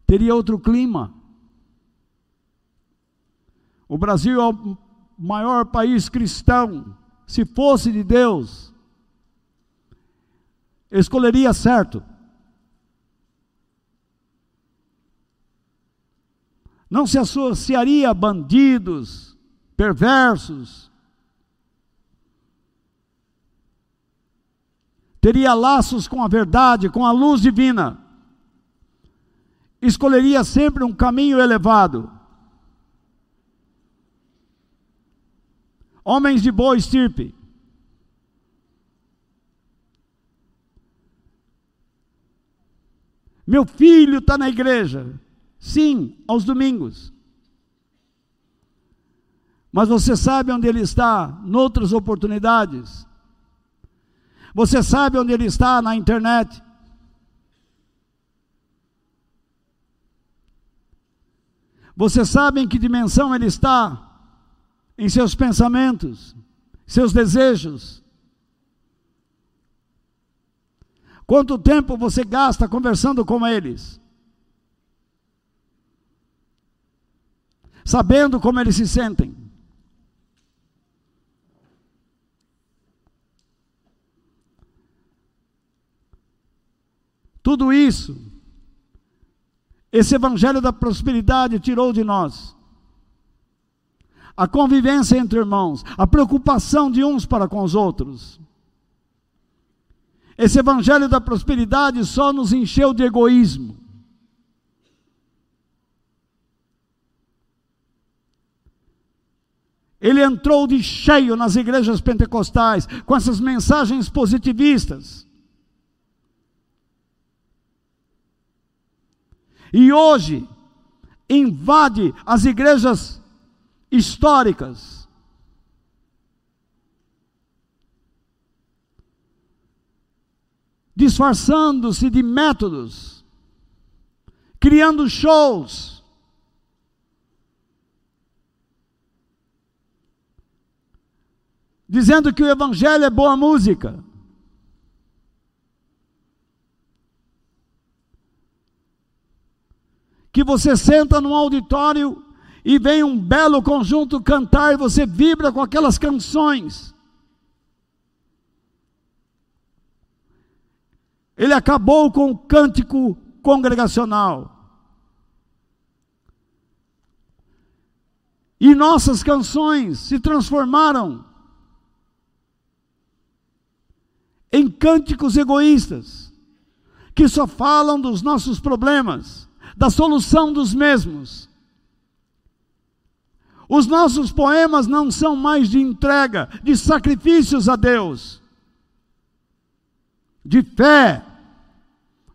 teria outro clima. O Brasil é o maior país cristão. Se fosse de Deus, escolheria certo. Não se associaria a bandidos, perversos. Teria laços com a verdade, com a luz divina escolheria sempre um caminho elevado. Homens de boa estirpe. Meu filho está na igreja. Sim, aos domingos. Mas você sabe onde ele está noutras oportunidades? Você sabe onde ele está na internet? Você sabe em que dimensão ele está? Em seus pensamentos, seus desejos. Quanto tempo você gasta conversando com eles? Sabendo como eles se sentem. Tudo isso, esse evangelho da prosperidade tirou de nós. A convivência entre irmãos, a preocupação de uns para com os outros. Esse evangelho da prosperidade só nos encheu de egoísmo. Ele entrou de cheio nas igrejas pentecostais com essas mensagens positivistas. E hoje invade as igrejas históricas. Disfarçando-se de métodos, criando shows, dizendo que o Evangelho é boa música. Que você senta num auditório e vem um belo conjunto cantar e você vibra com aquelas canções. Ele acabou com o cântico congregacional. E nossas canções se transformaram em cânticos egoístas, que só falam dos nossos problemas da solução dos mesmos. Os nossos poemas não são mais de entrega, de sacrifícios a Deus, de fé,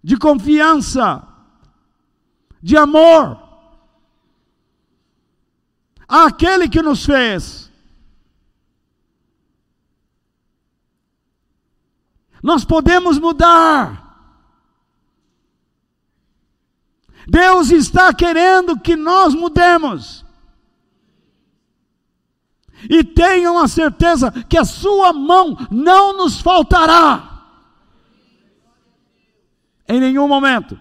de confiança, de amor àquele que nos fez. Nós podemos mudar. Deus está querendo que nós mudemos. E tenham a certeza que a sua mão não nos faltará. Em nenhum momento.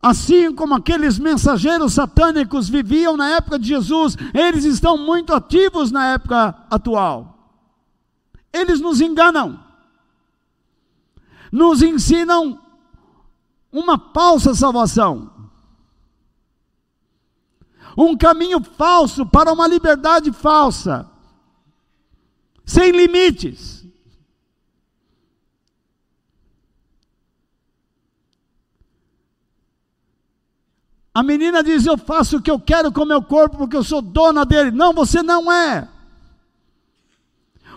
Assim como aqueles mensageiros satânicos viviam na época de Jesus, eles estão muito ativos na época atual. Eles nos enganam nos ensinam uma falsa salvação. Um caminho falso para uma liberdade falsa, sem limites. A menina diz: Eu faço o que eu quero com meu corpo porque eu sou dona dele. Não, você não é.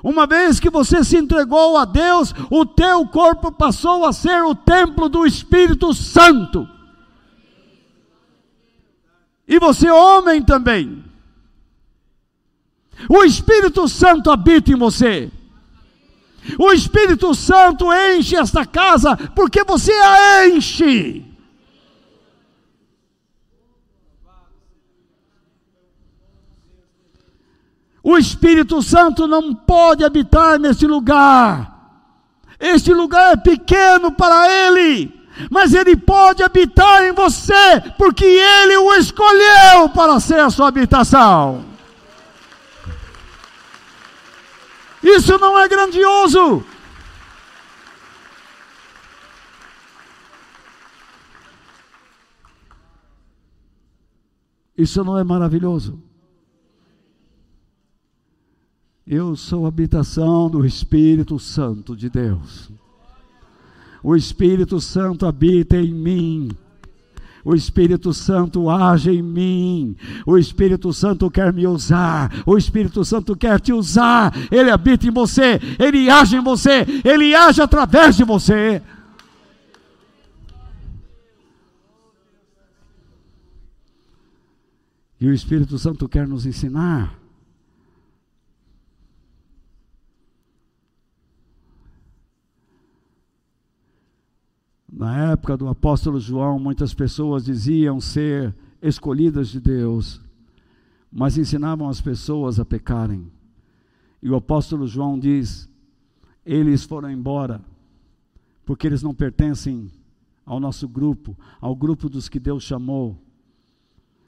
Uma vez que você se entregou a Deus, o teu corpo passou a ser o templo do Espírito Santo. E você, homem também. O Espírito Santo habita em você. O Espírito Santo enche esta casa porque você a enche. O Espírito Santo não pode habitar neste lugar. Este lugar é pequeno para ele, mas ele pode habitar em você, porque ele o escolheu para ser a sua habitação. Isso não é grandioso? Isso não é maravilhoso? Eu sou habitação do Espírito Santo de Deus. O Espírito Santo habita em mim. O Espírito Santo age em mim. O Espírito Santo quer me usar. O Espírito Santo quer te usar. Ele habita em você. Ele age em você. Ele age através de você. E o Espírito Santo quer nos ensinar. Na época do apóstolo João, muitas pessoas diziam ser escolhidas de Deus, mas ensinavam as pessoas a pecarem. E o apóstolo João diz: eles foram embora, porque eles não pertencem ao nosso grupo, ao grupo dos que Deus chamou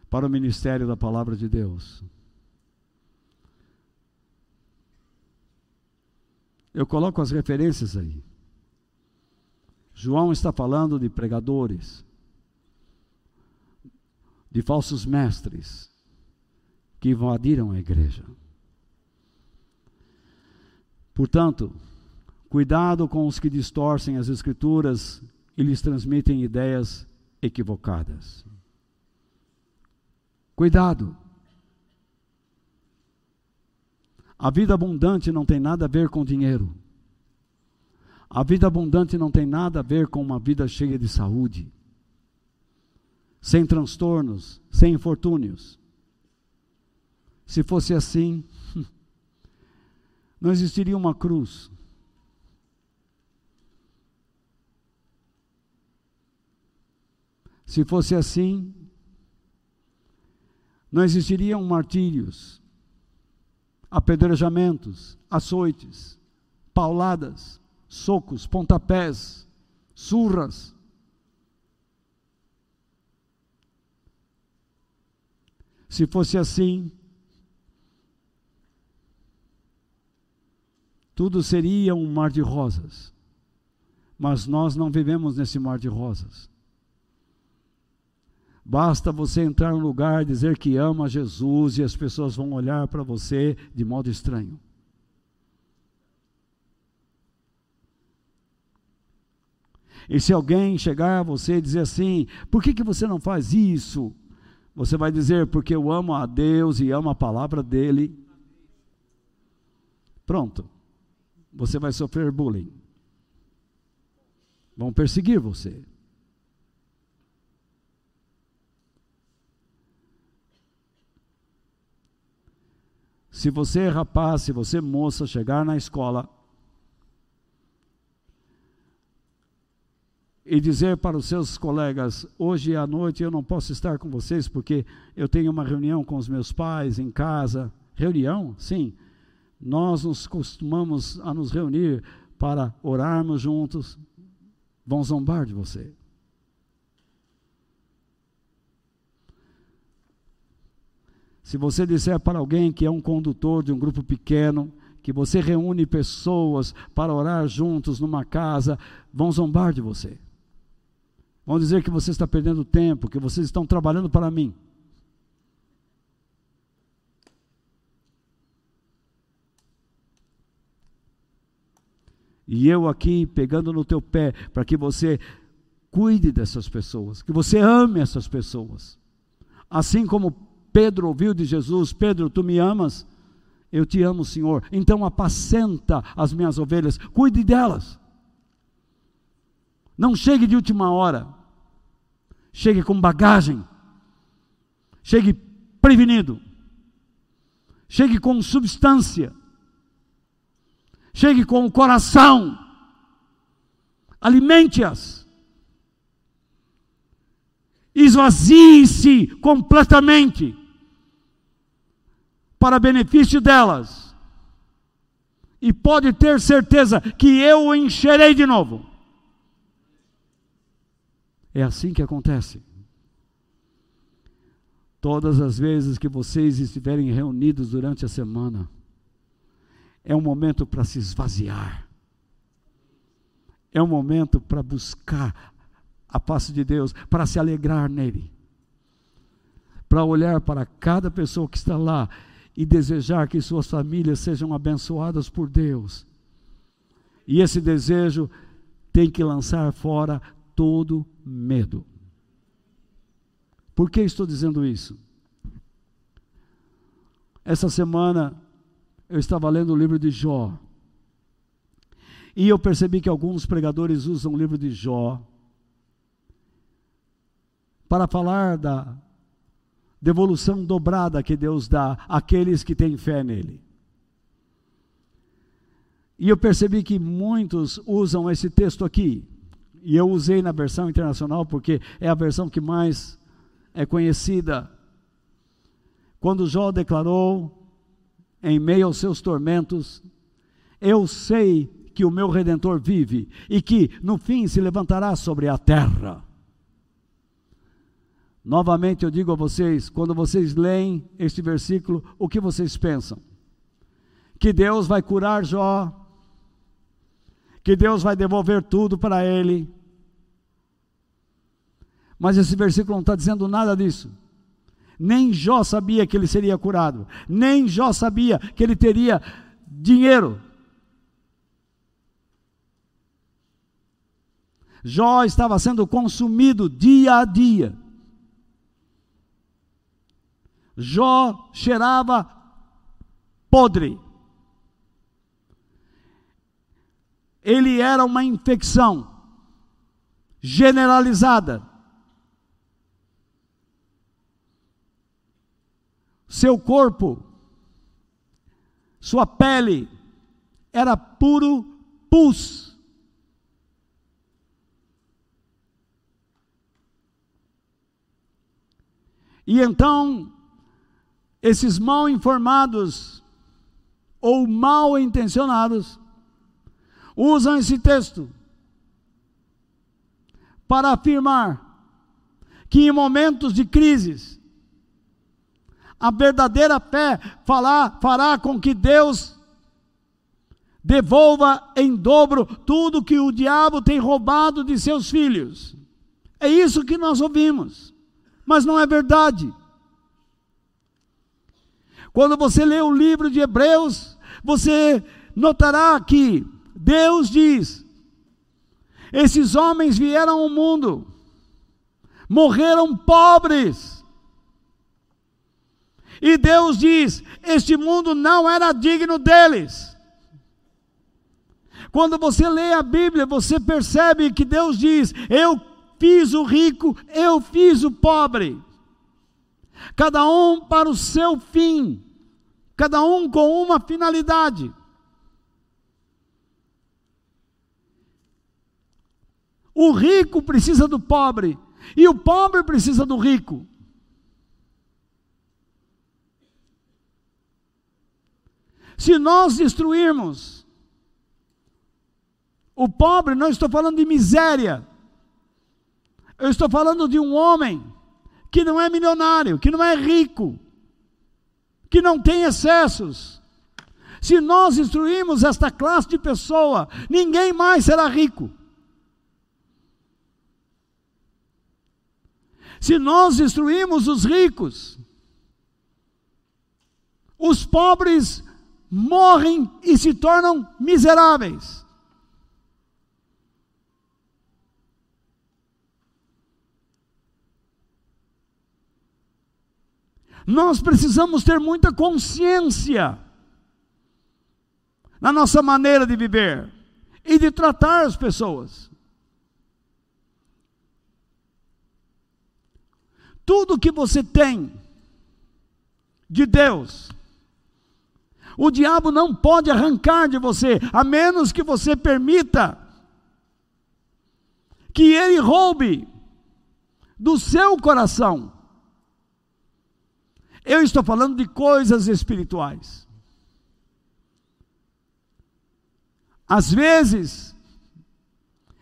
para o ministério da palavra de Deus. Eu coloco as referências aí. João está falando de pregadores, de falsos mestres que invadiram a igreja. Portanto, cuidado com os que distorcem as escrituras e lhes transmitem ideias equivocadas. Cuidado. A vida abundante não tem nada a ver com dinheiro. A vida abundante não tem nada a ver com uma vida cheia de saúde, sem transtornos, sem infortúnios. Se fosse assim, não existiria uma cruz. Se fosse assim, não existiriam martírios, apedrejamentos, açoites, pauladas socos, pontapés, surras. Se fosse assim, tudo seria um mar de rosas. Mas nós não vivemos nesse mar de rosas. Basta você entrar num lugar, dizer que ama Jesus e as pessoas vão olhar para você de modo estranho. E se alguém chegar a você e dizer assim: por que, que você não faz isso? Você vai dizer: porque eu amo a Deus e amo a palavra dEle. Pronto. Você vai sofrer bullying. Vão perseguir você. Se você, rapaz, se você, moça, chegar na escola e dizer para os seus colegas: hoje à noite eu não posso estar com vocês porque eu tenho uma reunião com os meus pais em casa. Reunião? Sim. Nós nos costumamos a nos reunir para orarmos juntos. Vão zombar de você. Se você disser para alguém que é um condutor de um grupo pequeno, que você reúne pessoas para orar juntos numa casa, vão zombar de você. Vão dizer que você está perdendo tempo, que vocês estão trabalhando para mim. E eu aqui pegando no teu pé para que você cuide dessas pessoas, que você ame essas pessoas. Assim como Pedro ouviu de Jesus: Pedro, tu me amas? Eu te amo, Senhor. Então apacenta as minhas ovelhas, cuide delas. Não chegue de última hora. Chegue com bagagem. Chegue prevenido. Chegue com substância. Chegue com o coração. Alimente-as. Esvazie-se completamente para benefício delas. E pode ter certeza que eu o encherei de novo. É assim que acontece. Todas as vezes que vocês estiverem reunidos durante a semana, é um momento para se esvaziar. É um momento para buscar a face de Deus, para se alegrar nele. Para olhar para cada pessoa que está lá e desejar que suas famílias sejam abençoadas por Deus. E esse desejo tem que lançar fora todo medo. Por que estou dizendo isso? Essa semana eu estava lendo o livro de Jó. E eu percebi que alguns pregadores usam o livro de Jó para falar da devolução dobrada que Deus dá àqueles que têm fé nele. E eu percebi que muitos usam esse texto aqui. E eu usei na versão internacional porque é a versão que mais é conhecida. Quando Jó declarou, em meio aos seus tormentos, eu sei que o meu redentor vive e que no fim se levantará sobre a terra. Novamente eu digo a vocês, quando vocês leem este versículo, o que vocês pensam? Que Deus vai curar Jó, que Deus vai devolver tudo para ele. Mas esse versículo não está dizendo nada disso. Nem Jó sabia que ele seria curado, nem Jó sabia que ele teria dinheiro. Jó estava sendo consumido dia a dia. Jó cheirava podre. Ele era uma infecção generalizada. Seu corpo, sua pele era puro pus. E então esses mal informados ou mal intencionados usam esse texto para afirmar que em momentos de crises a verdadeira fé falar, fará com que Deus devolva em dobro tudo que o diabo tem roubado de seus filhos. É isso que nós ouvimos, mas não é verdade. Quando você lê o livro de Hebreus, você notará que Deus diz: esses homens vieram ao mundo, morreram pobres. E Deus diz: este mundo não era digno deles. Quando você lê a Bíblia, você percebe que Deus diz: Eu fiz o rico, eu fiz o pobre cada um para o seu fim, cada um com uma finalidade. O rico precisa do pobre, e o pobre precisa do rico. Se nós destruirmos o pobre, não estou falando de miséria, eu estou falando de um homem que não é milionário, que não é rico, que não tem excessos. Se nós instruirmos esta classe de pessoa, ninguém mais será rico. Se nós instruirmos os ricos, os pobres morrem e se tornam miseráveis. Nós precisamos ter muita consciência na nossa maneira de viver e de tratar as pessoas. Tudo que você tem de Deus, o diabo não pode arrancar de você, a menos que você permita que ele roube do seu coração eu estou falando de coisas espirituais. Às vezes,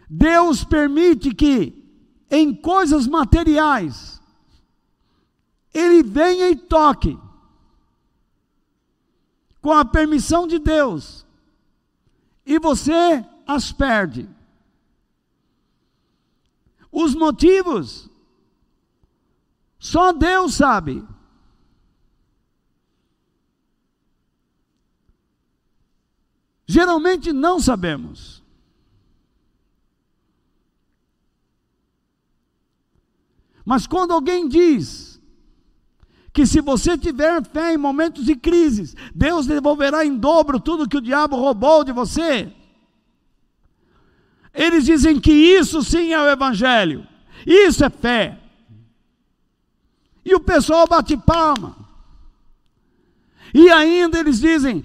Deus permite que, em coisas materiais, ele vem e toque, com a permissão de Deus, e você as perde. Os motivos, só Deus sabe. Geralmente não sabemos. Mas quando alguém diz, que se você tiver fé em momentos de crises, Deus devolverá em dobro tudo que o diabo roubou de você, eles dizem que isso sim é o Evangelho, isso é fé. E o pessoal bate palma. E ainda eles dizem: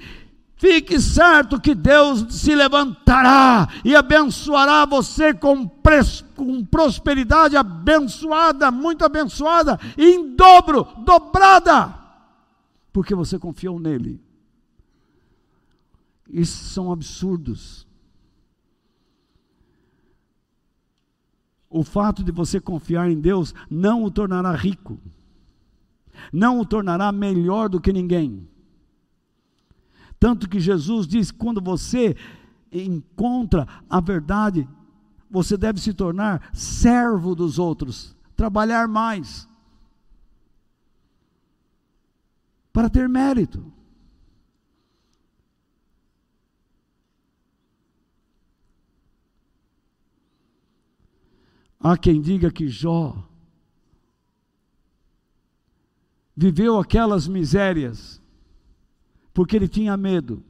fique certo que Deus se levantará e abençoará você com, com prosperidade abençoada, muito abençoada, em dobro, dobrada, porque você confiou nele. Isso são absurdos. O fato de você confiar em Deus não o tornará rico, não o tornará melhor do que ninguém. Tanto que Jesus diz: quando você encontra a verdade, você deve se tornar servo dos outros, trabalhar mais, para ter mérito. Há quem diga que Jó viveu aquelas misérias porque ele tinha medo.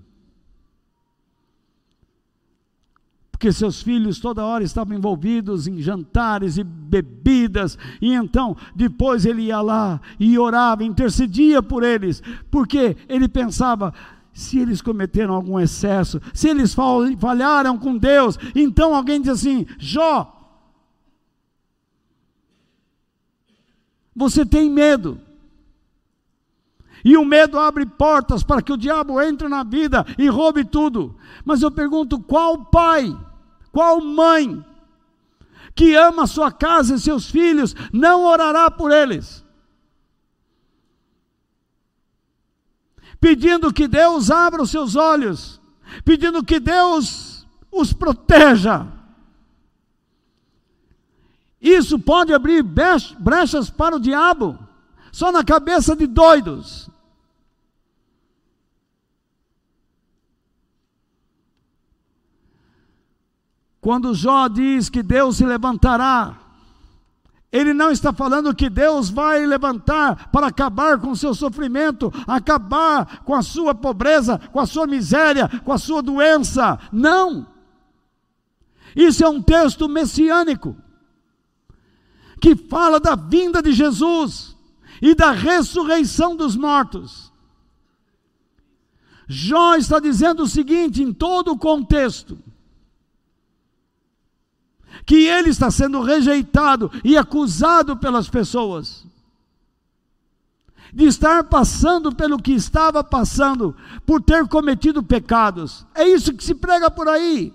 Porque seus filhos toda hora estavam envolvidos em jantares e bebidas, e então depois ele ia lá e orava, intercedia por eles, porque ele pensava: se eles cometeram algum excesso, se eles falharam com Deus, então alguém diz assim: Jó, Você tem medo. E o medo abre portas para que o diabo entre na vida e roube tudo. Mas eu pergunto: qual pai, qual mãe que ama sua casa e seus filhos não orará por eles? Pedindo que Deus abra os seus olhos, pedindo que Deus os proteja isso pode abrir brechas para o diabo, só na cabeça de doidos. Quando Jó diz que Deus se levantará, ele não está falando que Deus vai levantar para acabar com o seu sofrimento, acabar com a sua pobreza, com a sua miséria, com a sua doença. Não. Isso é um texto messiânico que fala da vinda de Jesus e da ressurreição dos mortos. Jó está dizendo o seguinte, em todo o contexto: que ele está sendo rejeitado e acusado pelas pessoas, de estar passando pelo que estava passando, por ter cometido pecados. É isso que se prega por aí.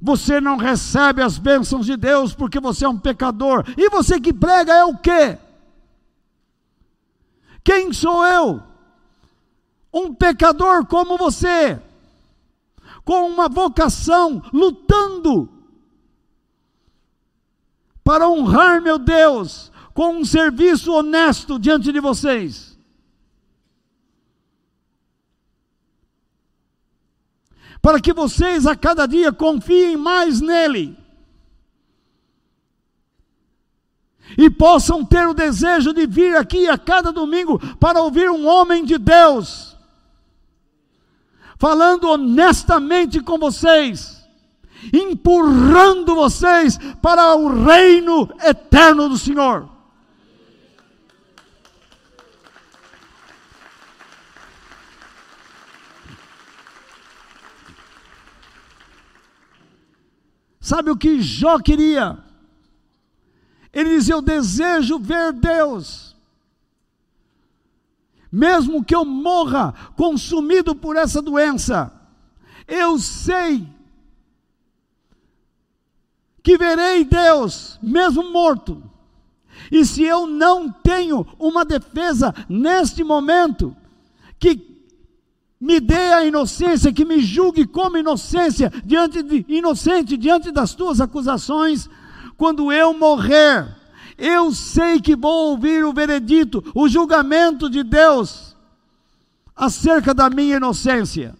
Você não recebe as bênçãos de Deus porque você é um pecador. E você que prega é o quê? Quem sou eu? Um pecador como você, com uma vocação, lutando para honrar meu Deus, com um serviço honesto diante de vocês. para que vocês a cada dia confiem mais nele. E possam ter o desejo de vir aqui a cada domingo para ouvir um homem de Deus, falando honestamente com vocês, empurrando vocês para o reino eterno do Senhor. Sabe o que Jó queria? Ele dizia: Eu desejo ver Deus. Mesmo que eu morra consumido por essa doença, eu sei que verei Deus, mesmo morto. E se eu não tenho uma defesa neste momento, que me dê a inocência, que me julgue como inocência diante de inocente diante das tuas acusações. Quando eu morrer, eu sei que vou ouvir o veredito, o julgamento de Deus acerca da minha inocência.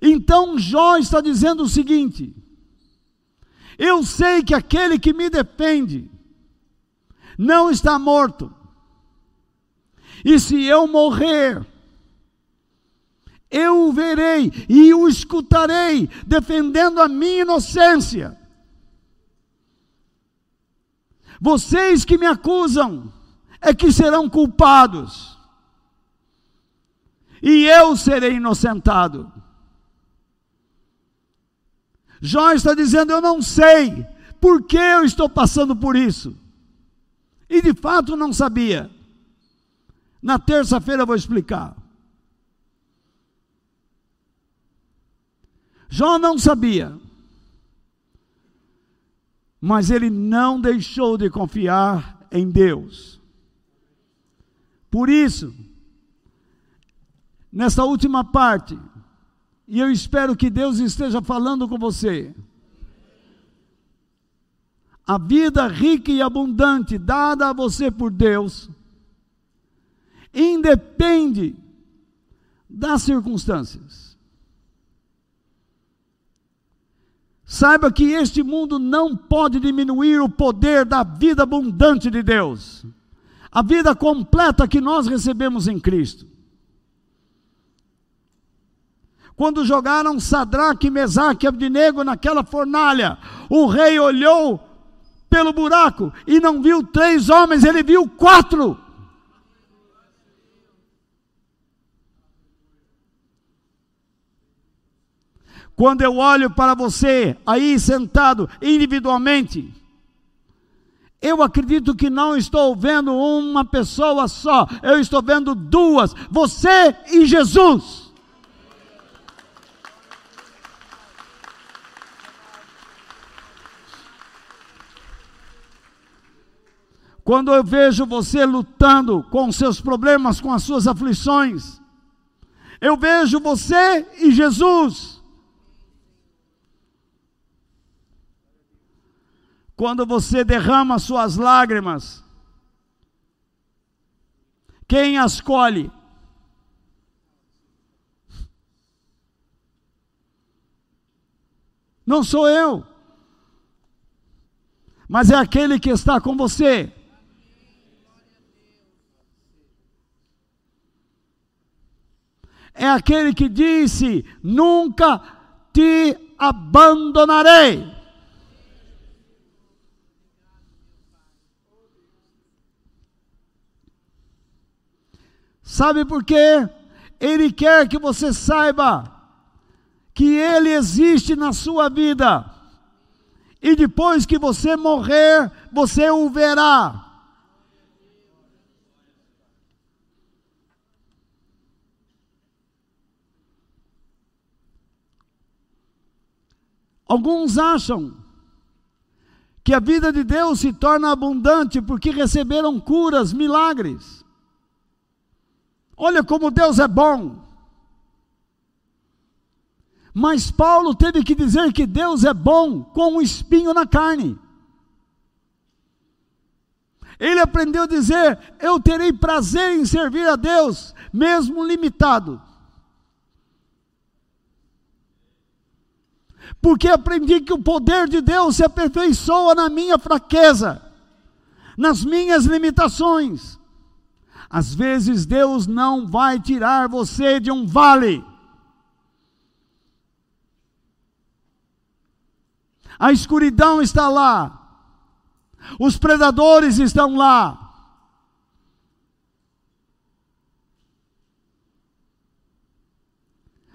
Então Jó está dizendo o seguinte: eu sei que aquele que me defende não está morto, e se eu morrer, eu o verei e o escutarei, defendendo a minha inocência. Vocês que me acusam é que serão culpados, e eu serei inocentado. Jó está dizendo: Eu não sei por que eu estou passando por isso. E de fato não sabia. Na terça-feira vou explicar. Jó não sabia. Mas ele não deixou de confiar em Deus. Por isso, nessa última parte, e eu espero que Deus esteja falando com você. A vida rica e abundante dada a você por Deus independe das circunstâncias. Saiba que este mundo não pode diminuir o poder da vida abundante de Deus, a vida completa que nós recebemos em Cristo. Quando jogaram Sadraque, Mesaque e Abdinego naquela fornalha, o rei olhou pelo buraco e não viu três homens, ele viu quatro. Quando eu olho para você aí sentado individualmente, eu acredito que não estou vendo uma pessoa só, eu estou vendo duas, você e Jesus. Quando eu vejo você lutando com seus problemas, com as suas aflições, eu vejo você e Jesus. Quando você derrama suas lágrimas, quem as colhe? Não sou eu, mas é aquele que está com você. é aquele que disse: Nunca te abandonarei. Sabe por quê? Ele quer que você saiba que Ele existe na sua vida. E depois que você morrer, você o verá. Alguns acham que a vida de Deus se torna abundante porque receberam curas, milagres. Olha como Deus é bom. Mas Paulo teve que dizer que Deus é bom com um espinho na carne. Ele aprendeu a dizer: Eu terei prazer em servir a Deus, mesmo limitado. porque aprendi que o poder de Deus se aperfeiçoa na minha fraqueza, nas minhas limitações. Às vezes Deus não vai tirar você de um vale. A escuridão está lá. Os predadores estão lá.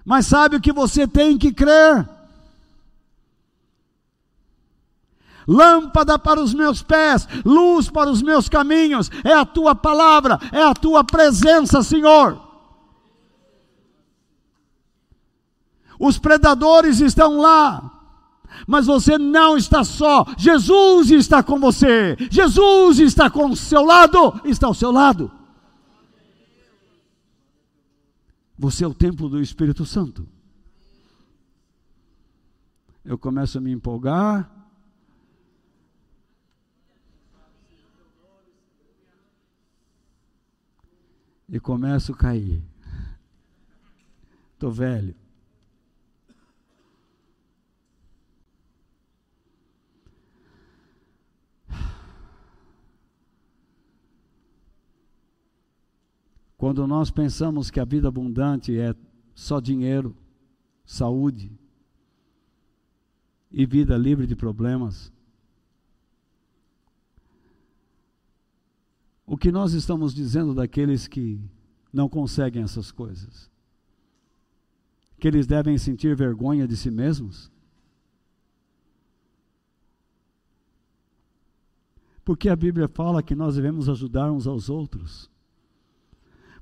Mas sabe o que você tem que crer? Lâmpada para os meus pés, luz para os meus caminhos, é a tua palavra, é a tua presença, Senhor. Os predadores estão lá, mas você não está só, Jesus está com você, Jesus está com o seu lado, está ao seu lado. Você é o templo do Espírito Santo. Eu começo a me empolgar, e começo a cair. Estou velho. Quando nós pensamos que a vida abundante é só dinheiro, saúde e vida livre de problemas, o que nós estamos dizendo daqueles que não conseguem essas coisas? Que eles devem sentir vergonha de si mesmos? Porque a Bíblia fala que nós devemos ajudar uns aos outros.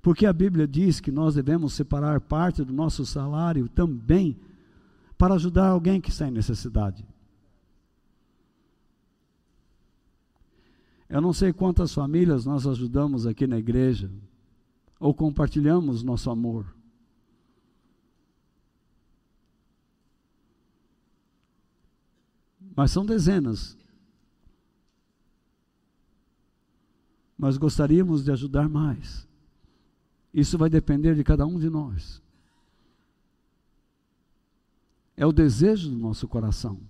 Porque a Bíblia diz que nós devemos separar parte do nosso salário também para ajudar alguém que está em necessidade. Eu não sei quantas famílias nós ajudamos aqui na igreja, ou compartilhamos nosso amor. Mas são dezenas. Mas gostaríamos de ajudar mais. Isso vai depender de cada um de nós. É o desejo do nosso coração.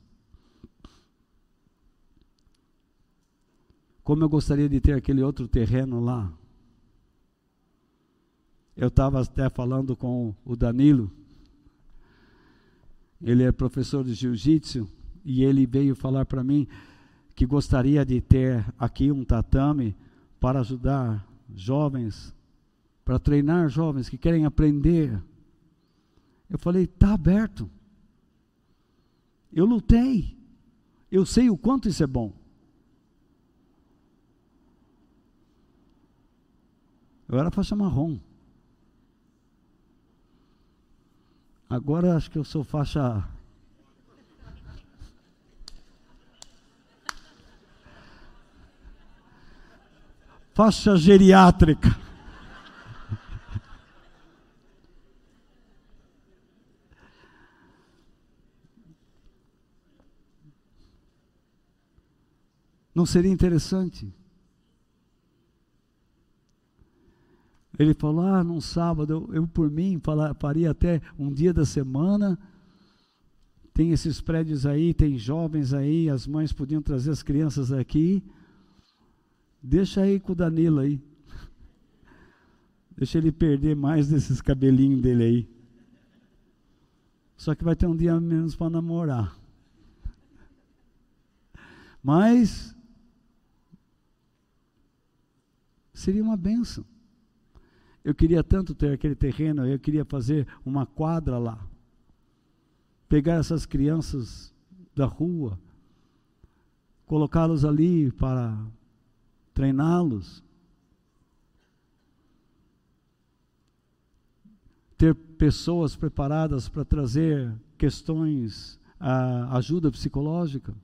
Como eu gostaria de ter aquele outro terreno lá. Eu estava até falando com o Danilo. Ele é professor de jiu-jitsu e ele veio falar para mim que gostaria de ter aqui um tatame para ajudar jovens para treinar jovens que querem aprender. Eu falei, está aberto. Eu lutei. Eu sei o quanto isso é bom. Eu era faixa marrom. Agora acho que eu sou faixa. Faixa geriátrica. Não seria interessante? Ele falou: Ah, num sábado, eu, eu por mim faria até um dia da semana. Tem esses prédios aí, tem jovens aí, as mães podiam trazer as crianças aqui. Deixa aí com o Danilo aí. Deixa ele perder mais desses cabelinhos dele aí. Só que vai ter um dia menos para namorar. Mas Seria uma benção. Eu queria tanto ter aquele terreno, eu queria fazer uma quadra lá. Pegar essas crianças da rua, colocá-los ali para treiná-los. Ter pessoas preparadas para trazer questões, a ajuda psicológica.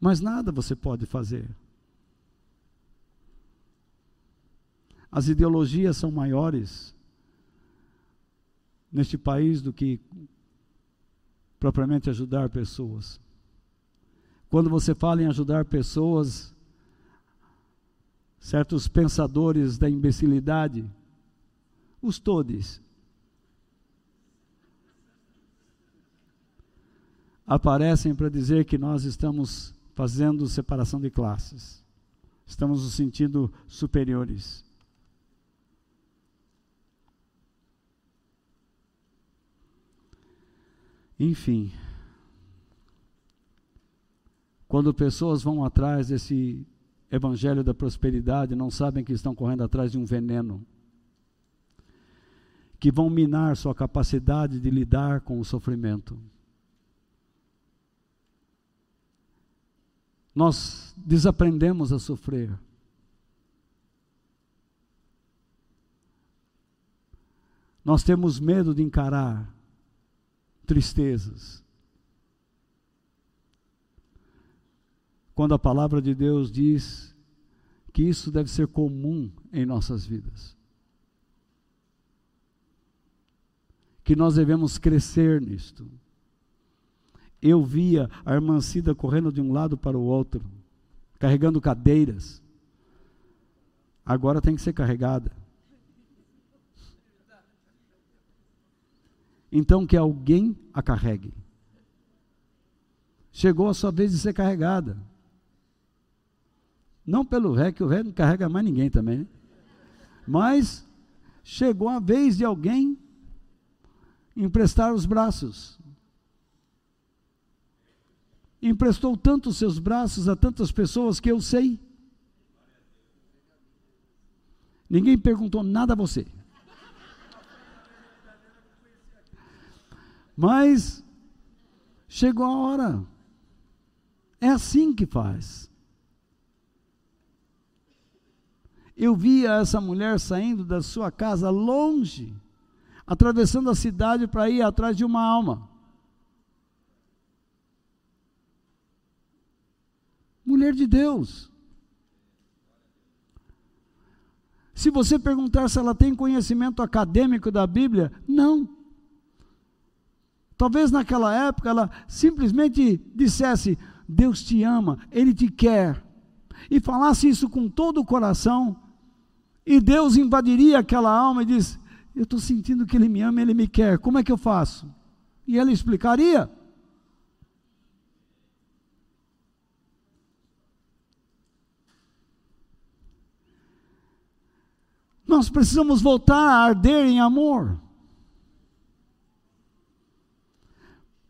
Mas nada você pode fazer As ideologias são maiores neste país do que propriamente ajudar pessoas. Quando você fala em ajudar pessoas, certos pensadores da imbecilidade, os todes, aparecem para dizer que nós estamos fazendo separação de classes, estamos nos sentindo superiores. Enfim, quando pessoas vão atrás desse evangelho da prosperidade, não sabem que estão correndo atrás de um veneno que vão minar sua capacidade de lidar com o sofrimento. Nós desaprendemos a sofrer. Nós temos medo de encarar tristezas. Quando a palavra de Deus diz que isso deve ser comum em nossas vidas. Que nós devemos crescer nisto. Eu via a irmã Cida correndo de um lado para o outro, carregando cadeiras. agora tem que ser carregada. Então que alguém a carregue. Chegou a sua vez de ser carregada. Não pelo ré, que o ré não carrega mais ninguém também. Né? Mas chegou a vez de alguém emprestar os braços. Emprestou tanto os seus braços a tantas pessoas que eu sei. Ninguém perguntou nada a você. Mas chegou a hora. É assim que faz. Eu via essa mulher saindo da sua casa longe, atravessando a cidade para ir atrás de uma alma. Mulher de Deus. Se você perguntar se ela tem conhecimento acadêmico da Bíblia, não. Talvez naquela época ela simplesmente dissesse: Deus te ama, Ele te quer. E falasse isso com todo o coração, e Deus invadiria aquela alma e diz: Eu estou sentindo que Ele me ama, Ele me quer, como é que eu faço? E ela explicaria. Nós precisamos voltar a arder em amor.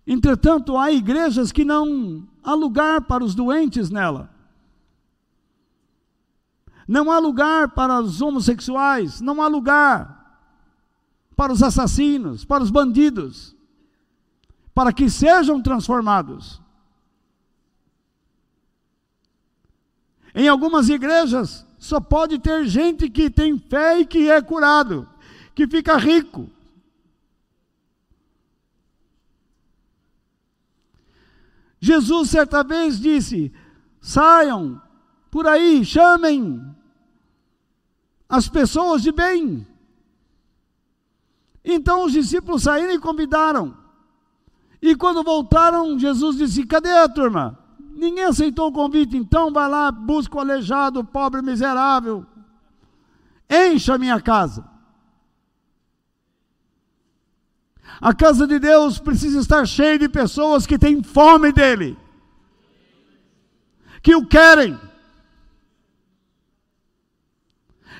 Entretanto, há igrejas que não há lugar para os doentes nela. Não há lugar para os homossexuais, não há lugar para os assassinos, para os bandidos, para que sejam transformados. Em algumas igrejas, só pode ter gente que tem fé e que é curado, que fica rico. Jesus certa vez disse: saiam por aí, chamem as pessoas de bem. Então os discípulos saíram e convidaram. E quando voltaram, Jesus disse: Cadê a turma? Ninguém aceitou o convite, então vai lá, busca o aleijado, o pobre, miserável. Encha a minha casa. A casa de Deus precisa estar cheia de pessoas que têm fome dele, que o querem,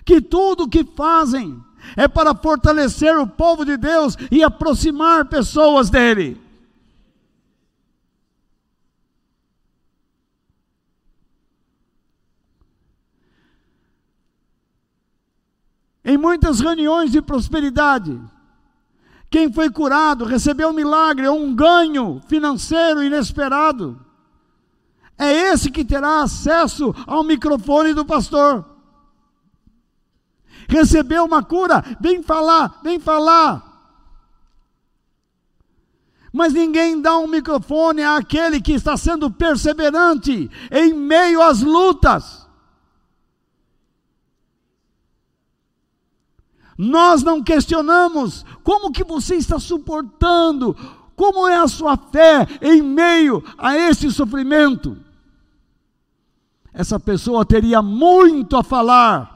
que tudo o que fazem é para fortalecer o povo de Deus e aproximar pessoas dele. Em muitas reuniões de prosperidade, quem foi curado recebeu um milagre ou um ganho financeiro inesperado. É esse que terá acesso ao microfone do pastor. Recebeu uma cura, vem falar, vem falar. Mas ninguém dá um microfone àquele que está sendo perseverante em meio às lutas. Nós não questionamos como que você está suportando, como é a sua fé em meio a esse sofrimento. Essa pessoa teria muito a falar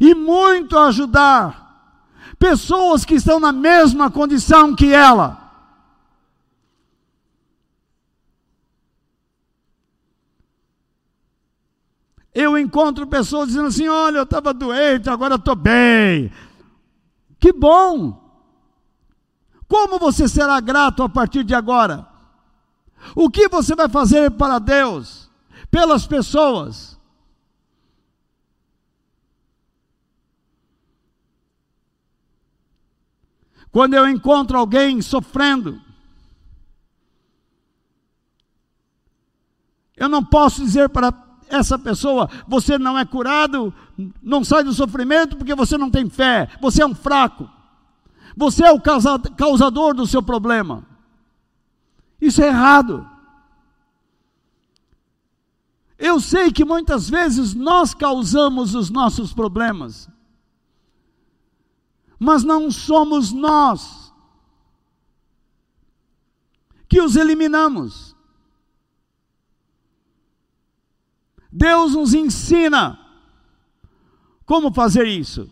e muito a ajudar pessoas que estão na mesma condição que ela. Eu encontro pessoas dizendo assim: olha, eu estava doente, agora estou bem. Que bom! Como você será grato a partir de agora? O que você vai fazer para Deus, pelas pessoas? Quando eu encontro alguém sofrendo, eu não posso dizer para essa pessoa, você não é curado, não sai do sofrimento porque você não tem fé, você é um fraco, você é o causador do seu problema. Isso é errado. Eu sei que muitas vezes nós causamos os nossos problemas, mas não somos nós que os eliminamos. Deus nos ensina como fazer isso.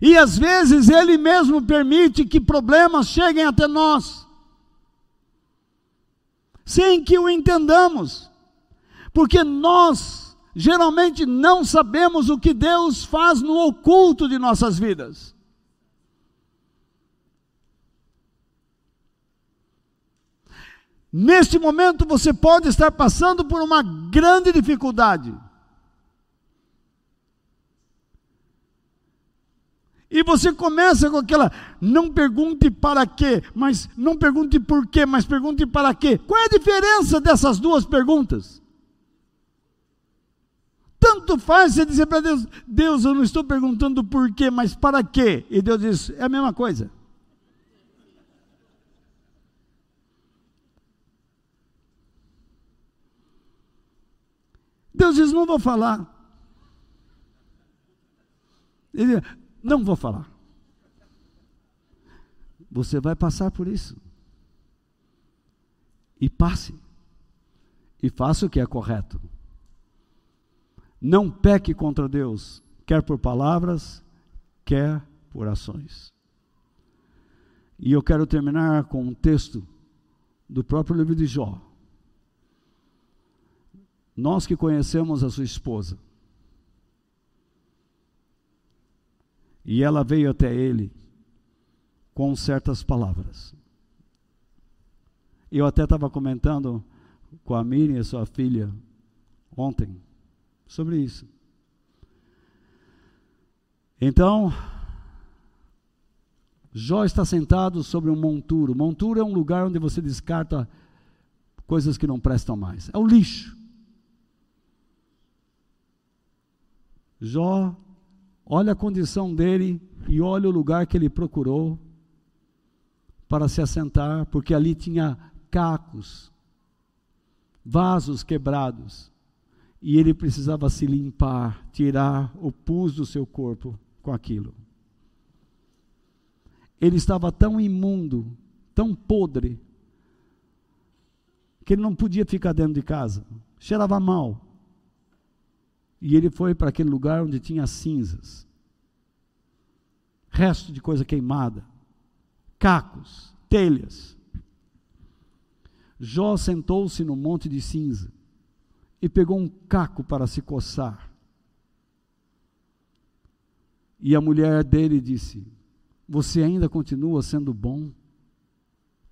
E às vezes Ele mesmo permite que problemas cheguem até nós, sem que o entendamos, porque nós geralmente não sabemos o que Deus faz no oculto de nossas vidas. Neste momento você pode estar passando por uma grande dificuldade. E você começa com aquela, não pergunte para quê, mas não pergunte por quê, mas pergunte para quê. Qual é a diferença dessas duas perguntas? Tanto faz você dizer para Deus, Deus, eu não estou perguntando por quê, mas para quê? E Deus diz, é a mesma coisa. Deus diz: Não vou falar. Ele diz, Não vou falar. Você vai passar por isso. E passe. E faça o que é correto. Não peque contra Deus, quer por palavras, quer por ações. E eu quero terminar com um texto do próprio livro de Jó. Nós que conhecemos a sua esposa. E ela veio até ele com certas palavras. Eu até estava comentando com a Miriam, sua filha, ontem, sobre isso. Então, Jó está sentado sobre um monturo. Monturo é um lugar onde você descarta coisas que não prestam mais. É o lixo. Jó, olha a condição dele e olha o lugar que ele procurou para se assentar, porque ali tinha cacos, vasos quebrados, e ele precisava se limpar, tirar o pus do seu corpo com aquilo. Ele estava tão imundo, tão podre, que ele não podia ficar dentro de casa, cheirava mal. E ele foi para aquele lugar onde tinha cinzas, resto de coisa queimada, cacos, telhas. Jó sentou-se no monte de cinza e pegou um caco para se coçar. E a mulher dele disse: Você ainda continua sendo bom?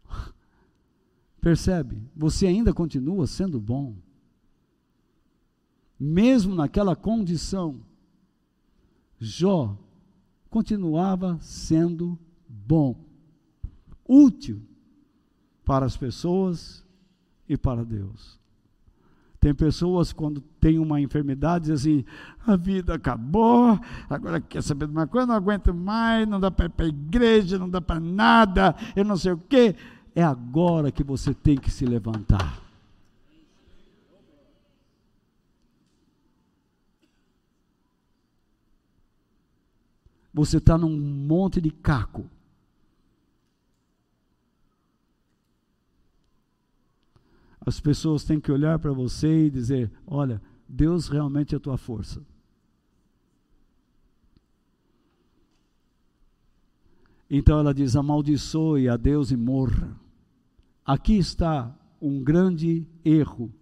Percebe? Você ainda continua sendo bom mesmo naquela condição, Jó continuava sendo bom, útil para as pessoas e para Deus. Tem pessoas quando tem uma enfermidade dizem assim, a vida acabou, agora quer saber de uma coisa, não aguento mais, não dá para ir para a igreja, não dá para nada, eu não sei o quê. É agora que você tem que se levantar. Você está num monte de caco. As pessoas têm que olhar para você e dizer: Olha, Deus realmente é a tua força. Então ela diz: amaldiçoe a Deus e morra. Aqui está um grande erro.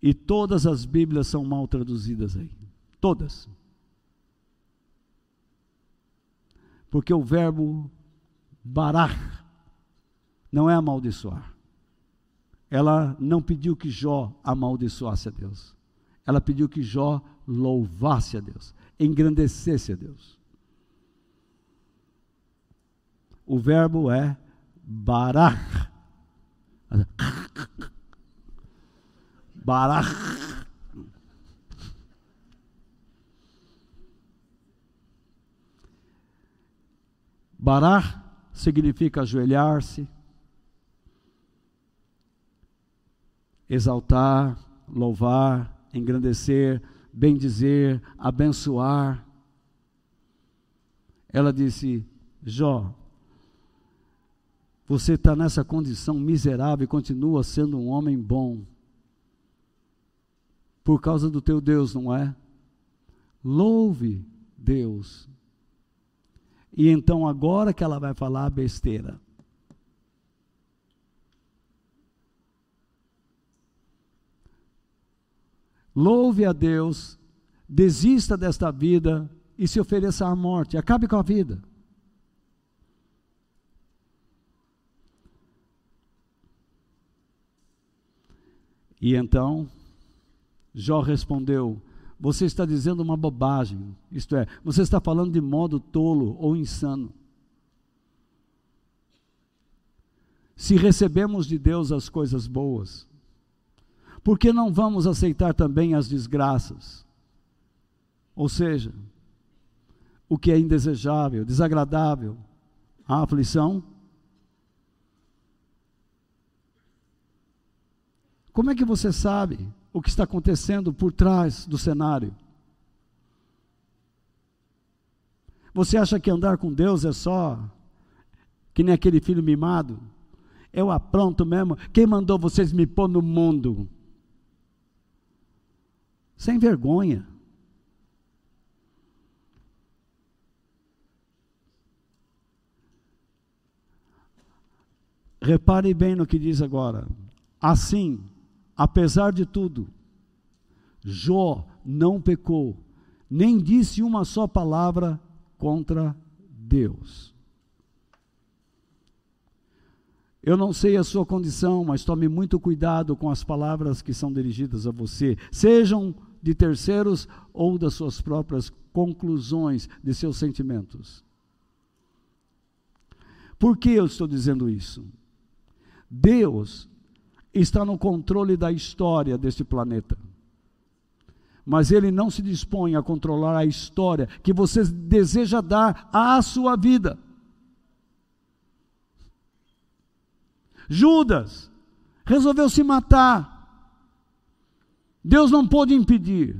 E todas as Bíblias são mal traduzidas aí. Todas. Porque o verbo barar não é amaldiçoar. Ela não pediu que Jó amaldiçoasse a Deus. Ela pediu que Jó louvasse a Deus, engrandecesse a Deus. O verbo é barar. Barar Barar significa ajoelhar-se, exaltar, louvar, engrandecer, bendizer, abençoar. Ela disse: Jó, você está nessa condição miserável e continua sendo um homem bom. por causa do teu Deus, não é? Louve Deus. E então agora que ela vai falar besteira. Louve a Deus, desista desta vida e se ofereça à morte. Acabe com a vida. E então, Jó respondeu: Você está dizendo uma bobagem, isto é, você está falando de modo tolo ou insano. Se recebemos de Deus as coisas boas, por que não vamos aceitar também as desgraças? Ou seja, o que é indesejável, desagradável, a aflição? Como é que você sabe o que está acontecendo por trás do cenário? Você acha que andar com Deus é só que nem aquele filho mimado? Eu apronto mesmo. Quem mandou vocês me pôr no mundo? Sem vergonha. Repare bem no que diz agora. Assim, Apesar de tudo, Jó não pecou, nem disse uma só palavra contra Deus. Eu não sei a sua condição, mas tome muito cuidado com as palavras que são dirigidas a você, sejam de terceiros ou das suas próprias conclusões de seus sentimentos. Por que eu estou dizendo isso? Deus está no controle da história deste planeta. Mas ele não se dispõe a controlar a história que você deseja dar à sua vida. Judas resolveu se matar. Deus não pôde impedir.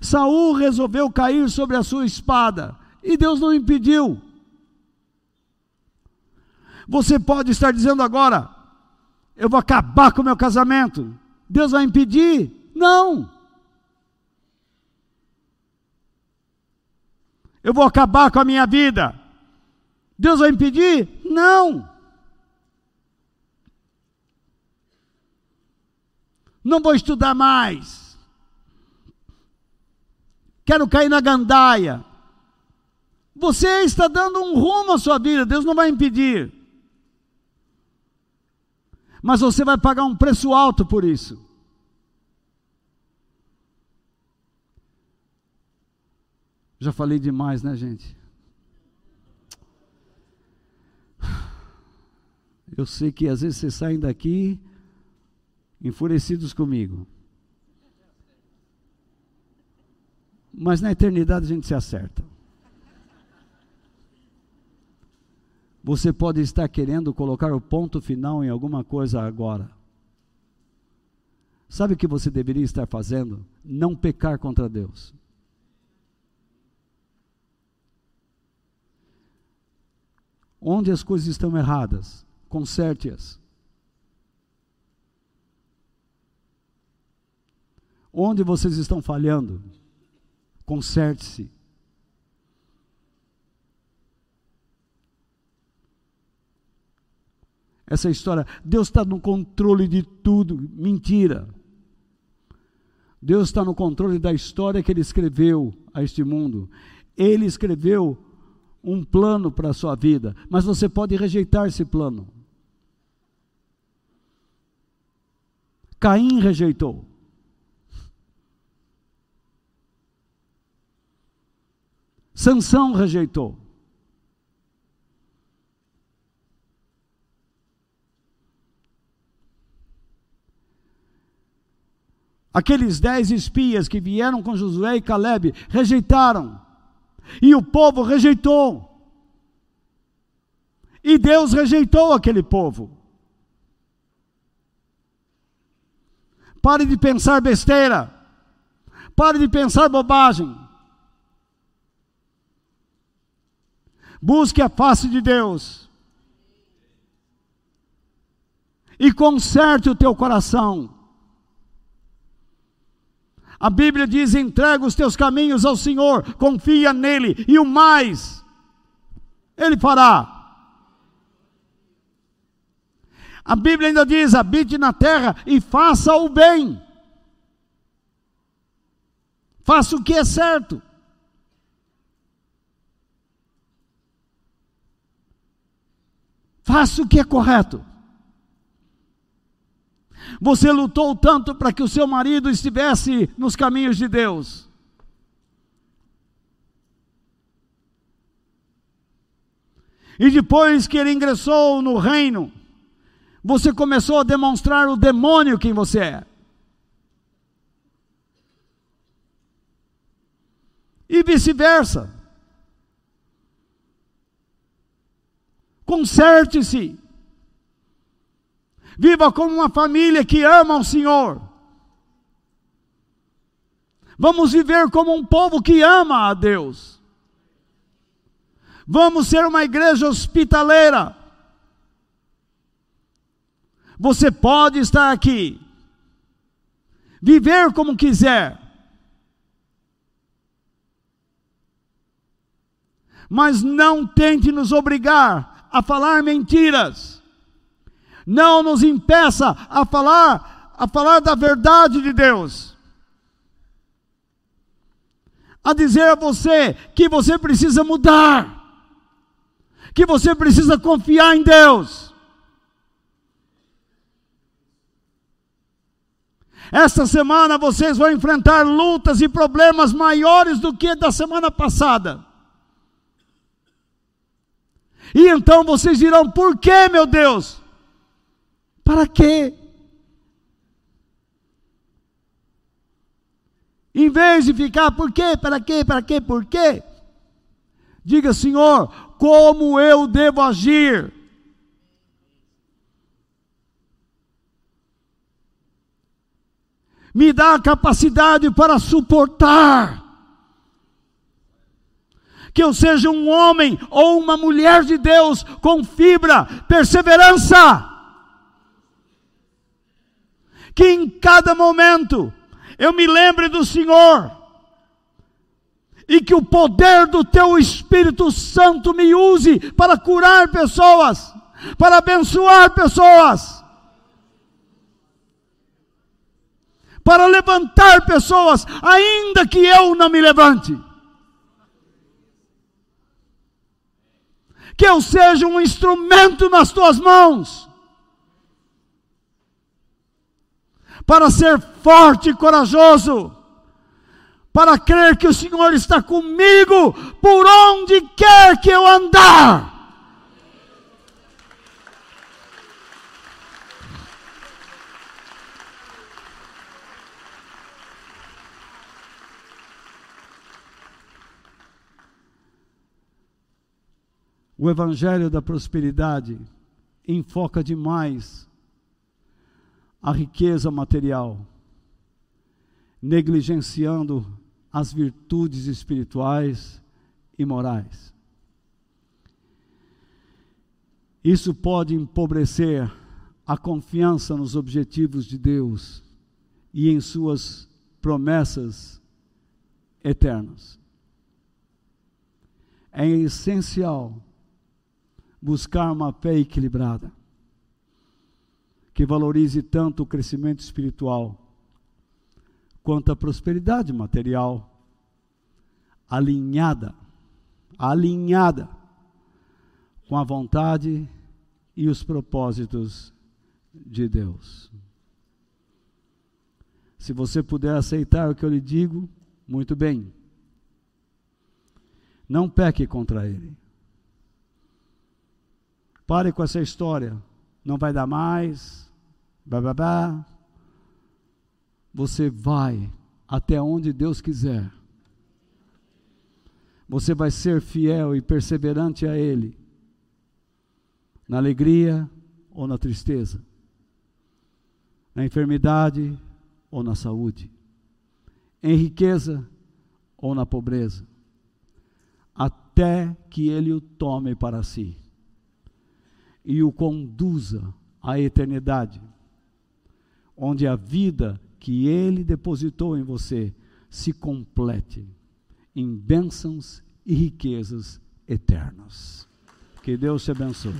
Saul resolveu cair sobre a sua espada e Deus não impediu. Você pode estar dizendo agora: eu vou acabar com o meu casamento. Deus vai impedir? Não. Eu vou acabar com a minha vida. Deus vai impedir? Não. Não vou estudar mais. Quero cair na gandaia. Você está dando um rumo à sua vida, Deus não vai impedir mas você vai pagar um preço alto por isso. Já falei demais, né, gente? Eu sei que às vezes vocês saem daqui enfurecidos comigo. Mas na eternidade a gente se acerta. Você pode estar querendo colocar o ponto final em alguma coisa agora. Sabe o que você deveria estar fazendo? Não pecar contra Deus. Onde as coisas estão erradas, conserte-as. Onde vocês estão falhando, conserte-se. Essa história. Deus está no controle de tudo. Mentira. Deus está no controle da história que Ele escreveu a este mundo. Ele escreveu um plano para a sua vida, mas você pode rejeitar esse plano. Caim rejeitou. Sansão rejeitou. Aqueles dez espias que vieram com Josué e Caleb rejeitaram. E o povo rejeitou. E Deus rejeitou aquele povo. Pare de pensar besteira. Pare de pensar bobagem. Busque a face de Deus. E conserte o teu coração. A Bíblia diz: entrega os teus caminhos ao Senhor, confia nele, e o mais, ele fará. A Bíblia ainda diz: habite na terra e faça o bem. Faça o que é certo. Faça o que é correto. Você lutou tanto para que o seu marido estivesse nos caminhos de Deus. E depois que ele ingressou no reino, você começou a demonstrar o demônio quem você é. E vice-versa. Conserte-se. Viva como uma família que ama o Senhor. Vamos viver como um povo que ama a Deus. Vamos ser uma igreja hospitaleira. Você pode estar aqui, viver como quiser, mas não tente nos obrigar a falar mentiras. Não nos impeça a falar a falar da verdade de Deus. A dizer a você que você precisa mudar. Que você precisa confiar em Deus. Esta semana vocês vão enfrentar lutas e problemas maiores do que da semana passada. E então vocês dirão: por que, meu Deus? Para quê? Em vez de ficar, por quê, para quê, para quê, por quê? Diga, Senhor, como eu devo agir? Me dá a capacidade para suportar. Que eu seja um homem ou uma mulher de Deus com fibra, perseverança que em cada momento eu me lembre do Senhor e que o poder do teu Espírito Santo me use para curar pessoas, para abençoar pessoas, para levantar pessoas, ainda que eu não me levante. Que eu seja um instrumento nas tuas mãos para ser forte e corajoso, para crer que o Senhor está comigo por onde quer que eu andar. O Evangelho da Prosperidade enfoca demais a riqueza material, negligenciando as virtudes espirituais e morais. Isso pode empobrecer a confiança nos objetivos de Deus e em suas promessas eternas. É essencial buscar uma fé equilibrada que valorize tanto o crescimento espiritual quanto a prosperidade material, alinhada, alinhada com a vontade e os propósitos de Deus. Se você puder aceitar o que eu lhe digo, muito bem. Não peque contra Ele. Pare com essa história. Não vai dar mais, bababá. Você vai até onde Deus quiser. Você vai ser fiel e perseverante a Ele, na alegria ou na tristeza, na enfermidade ou na saúde, em riqueza ou na pobreza, até que Ele o tome para si e o conduza à eternidade onde a vida que Ele depositou em você se complete em bênçãos e riquezas eternas. Que Deus te abençoe.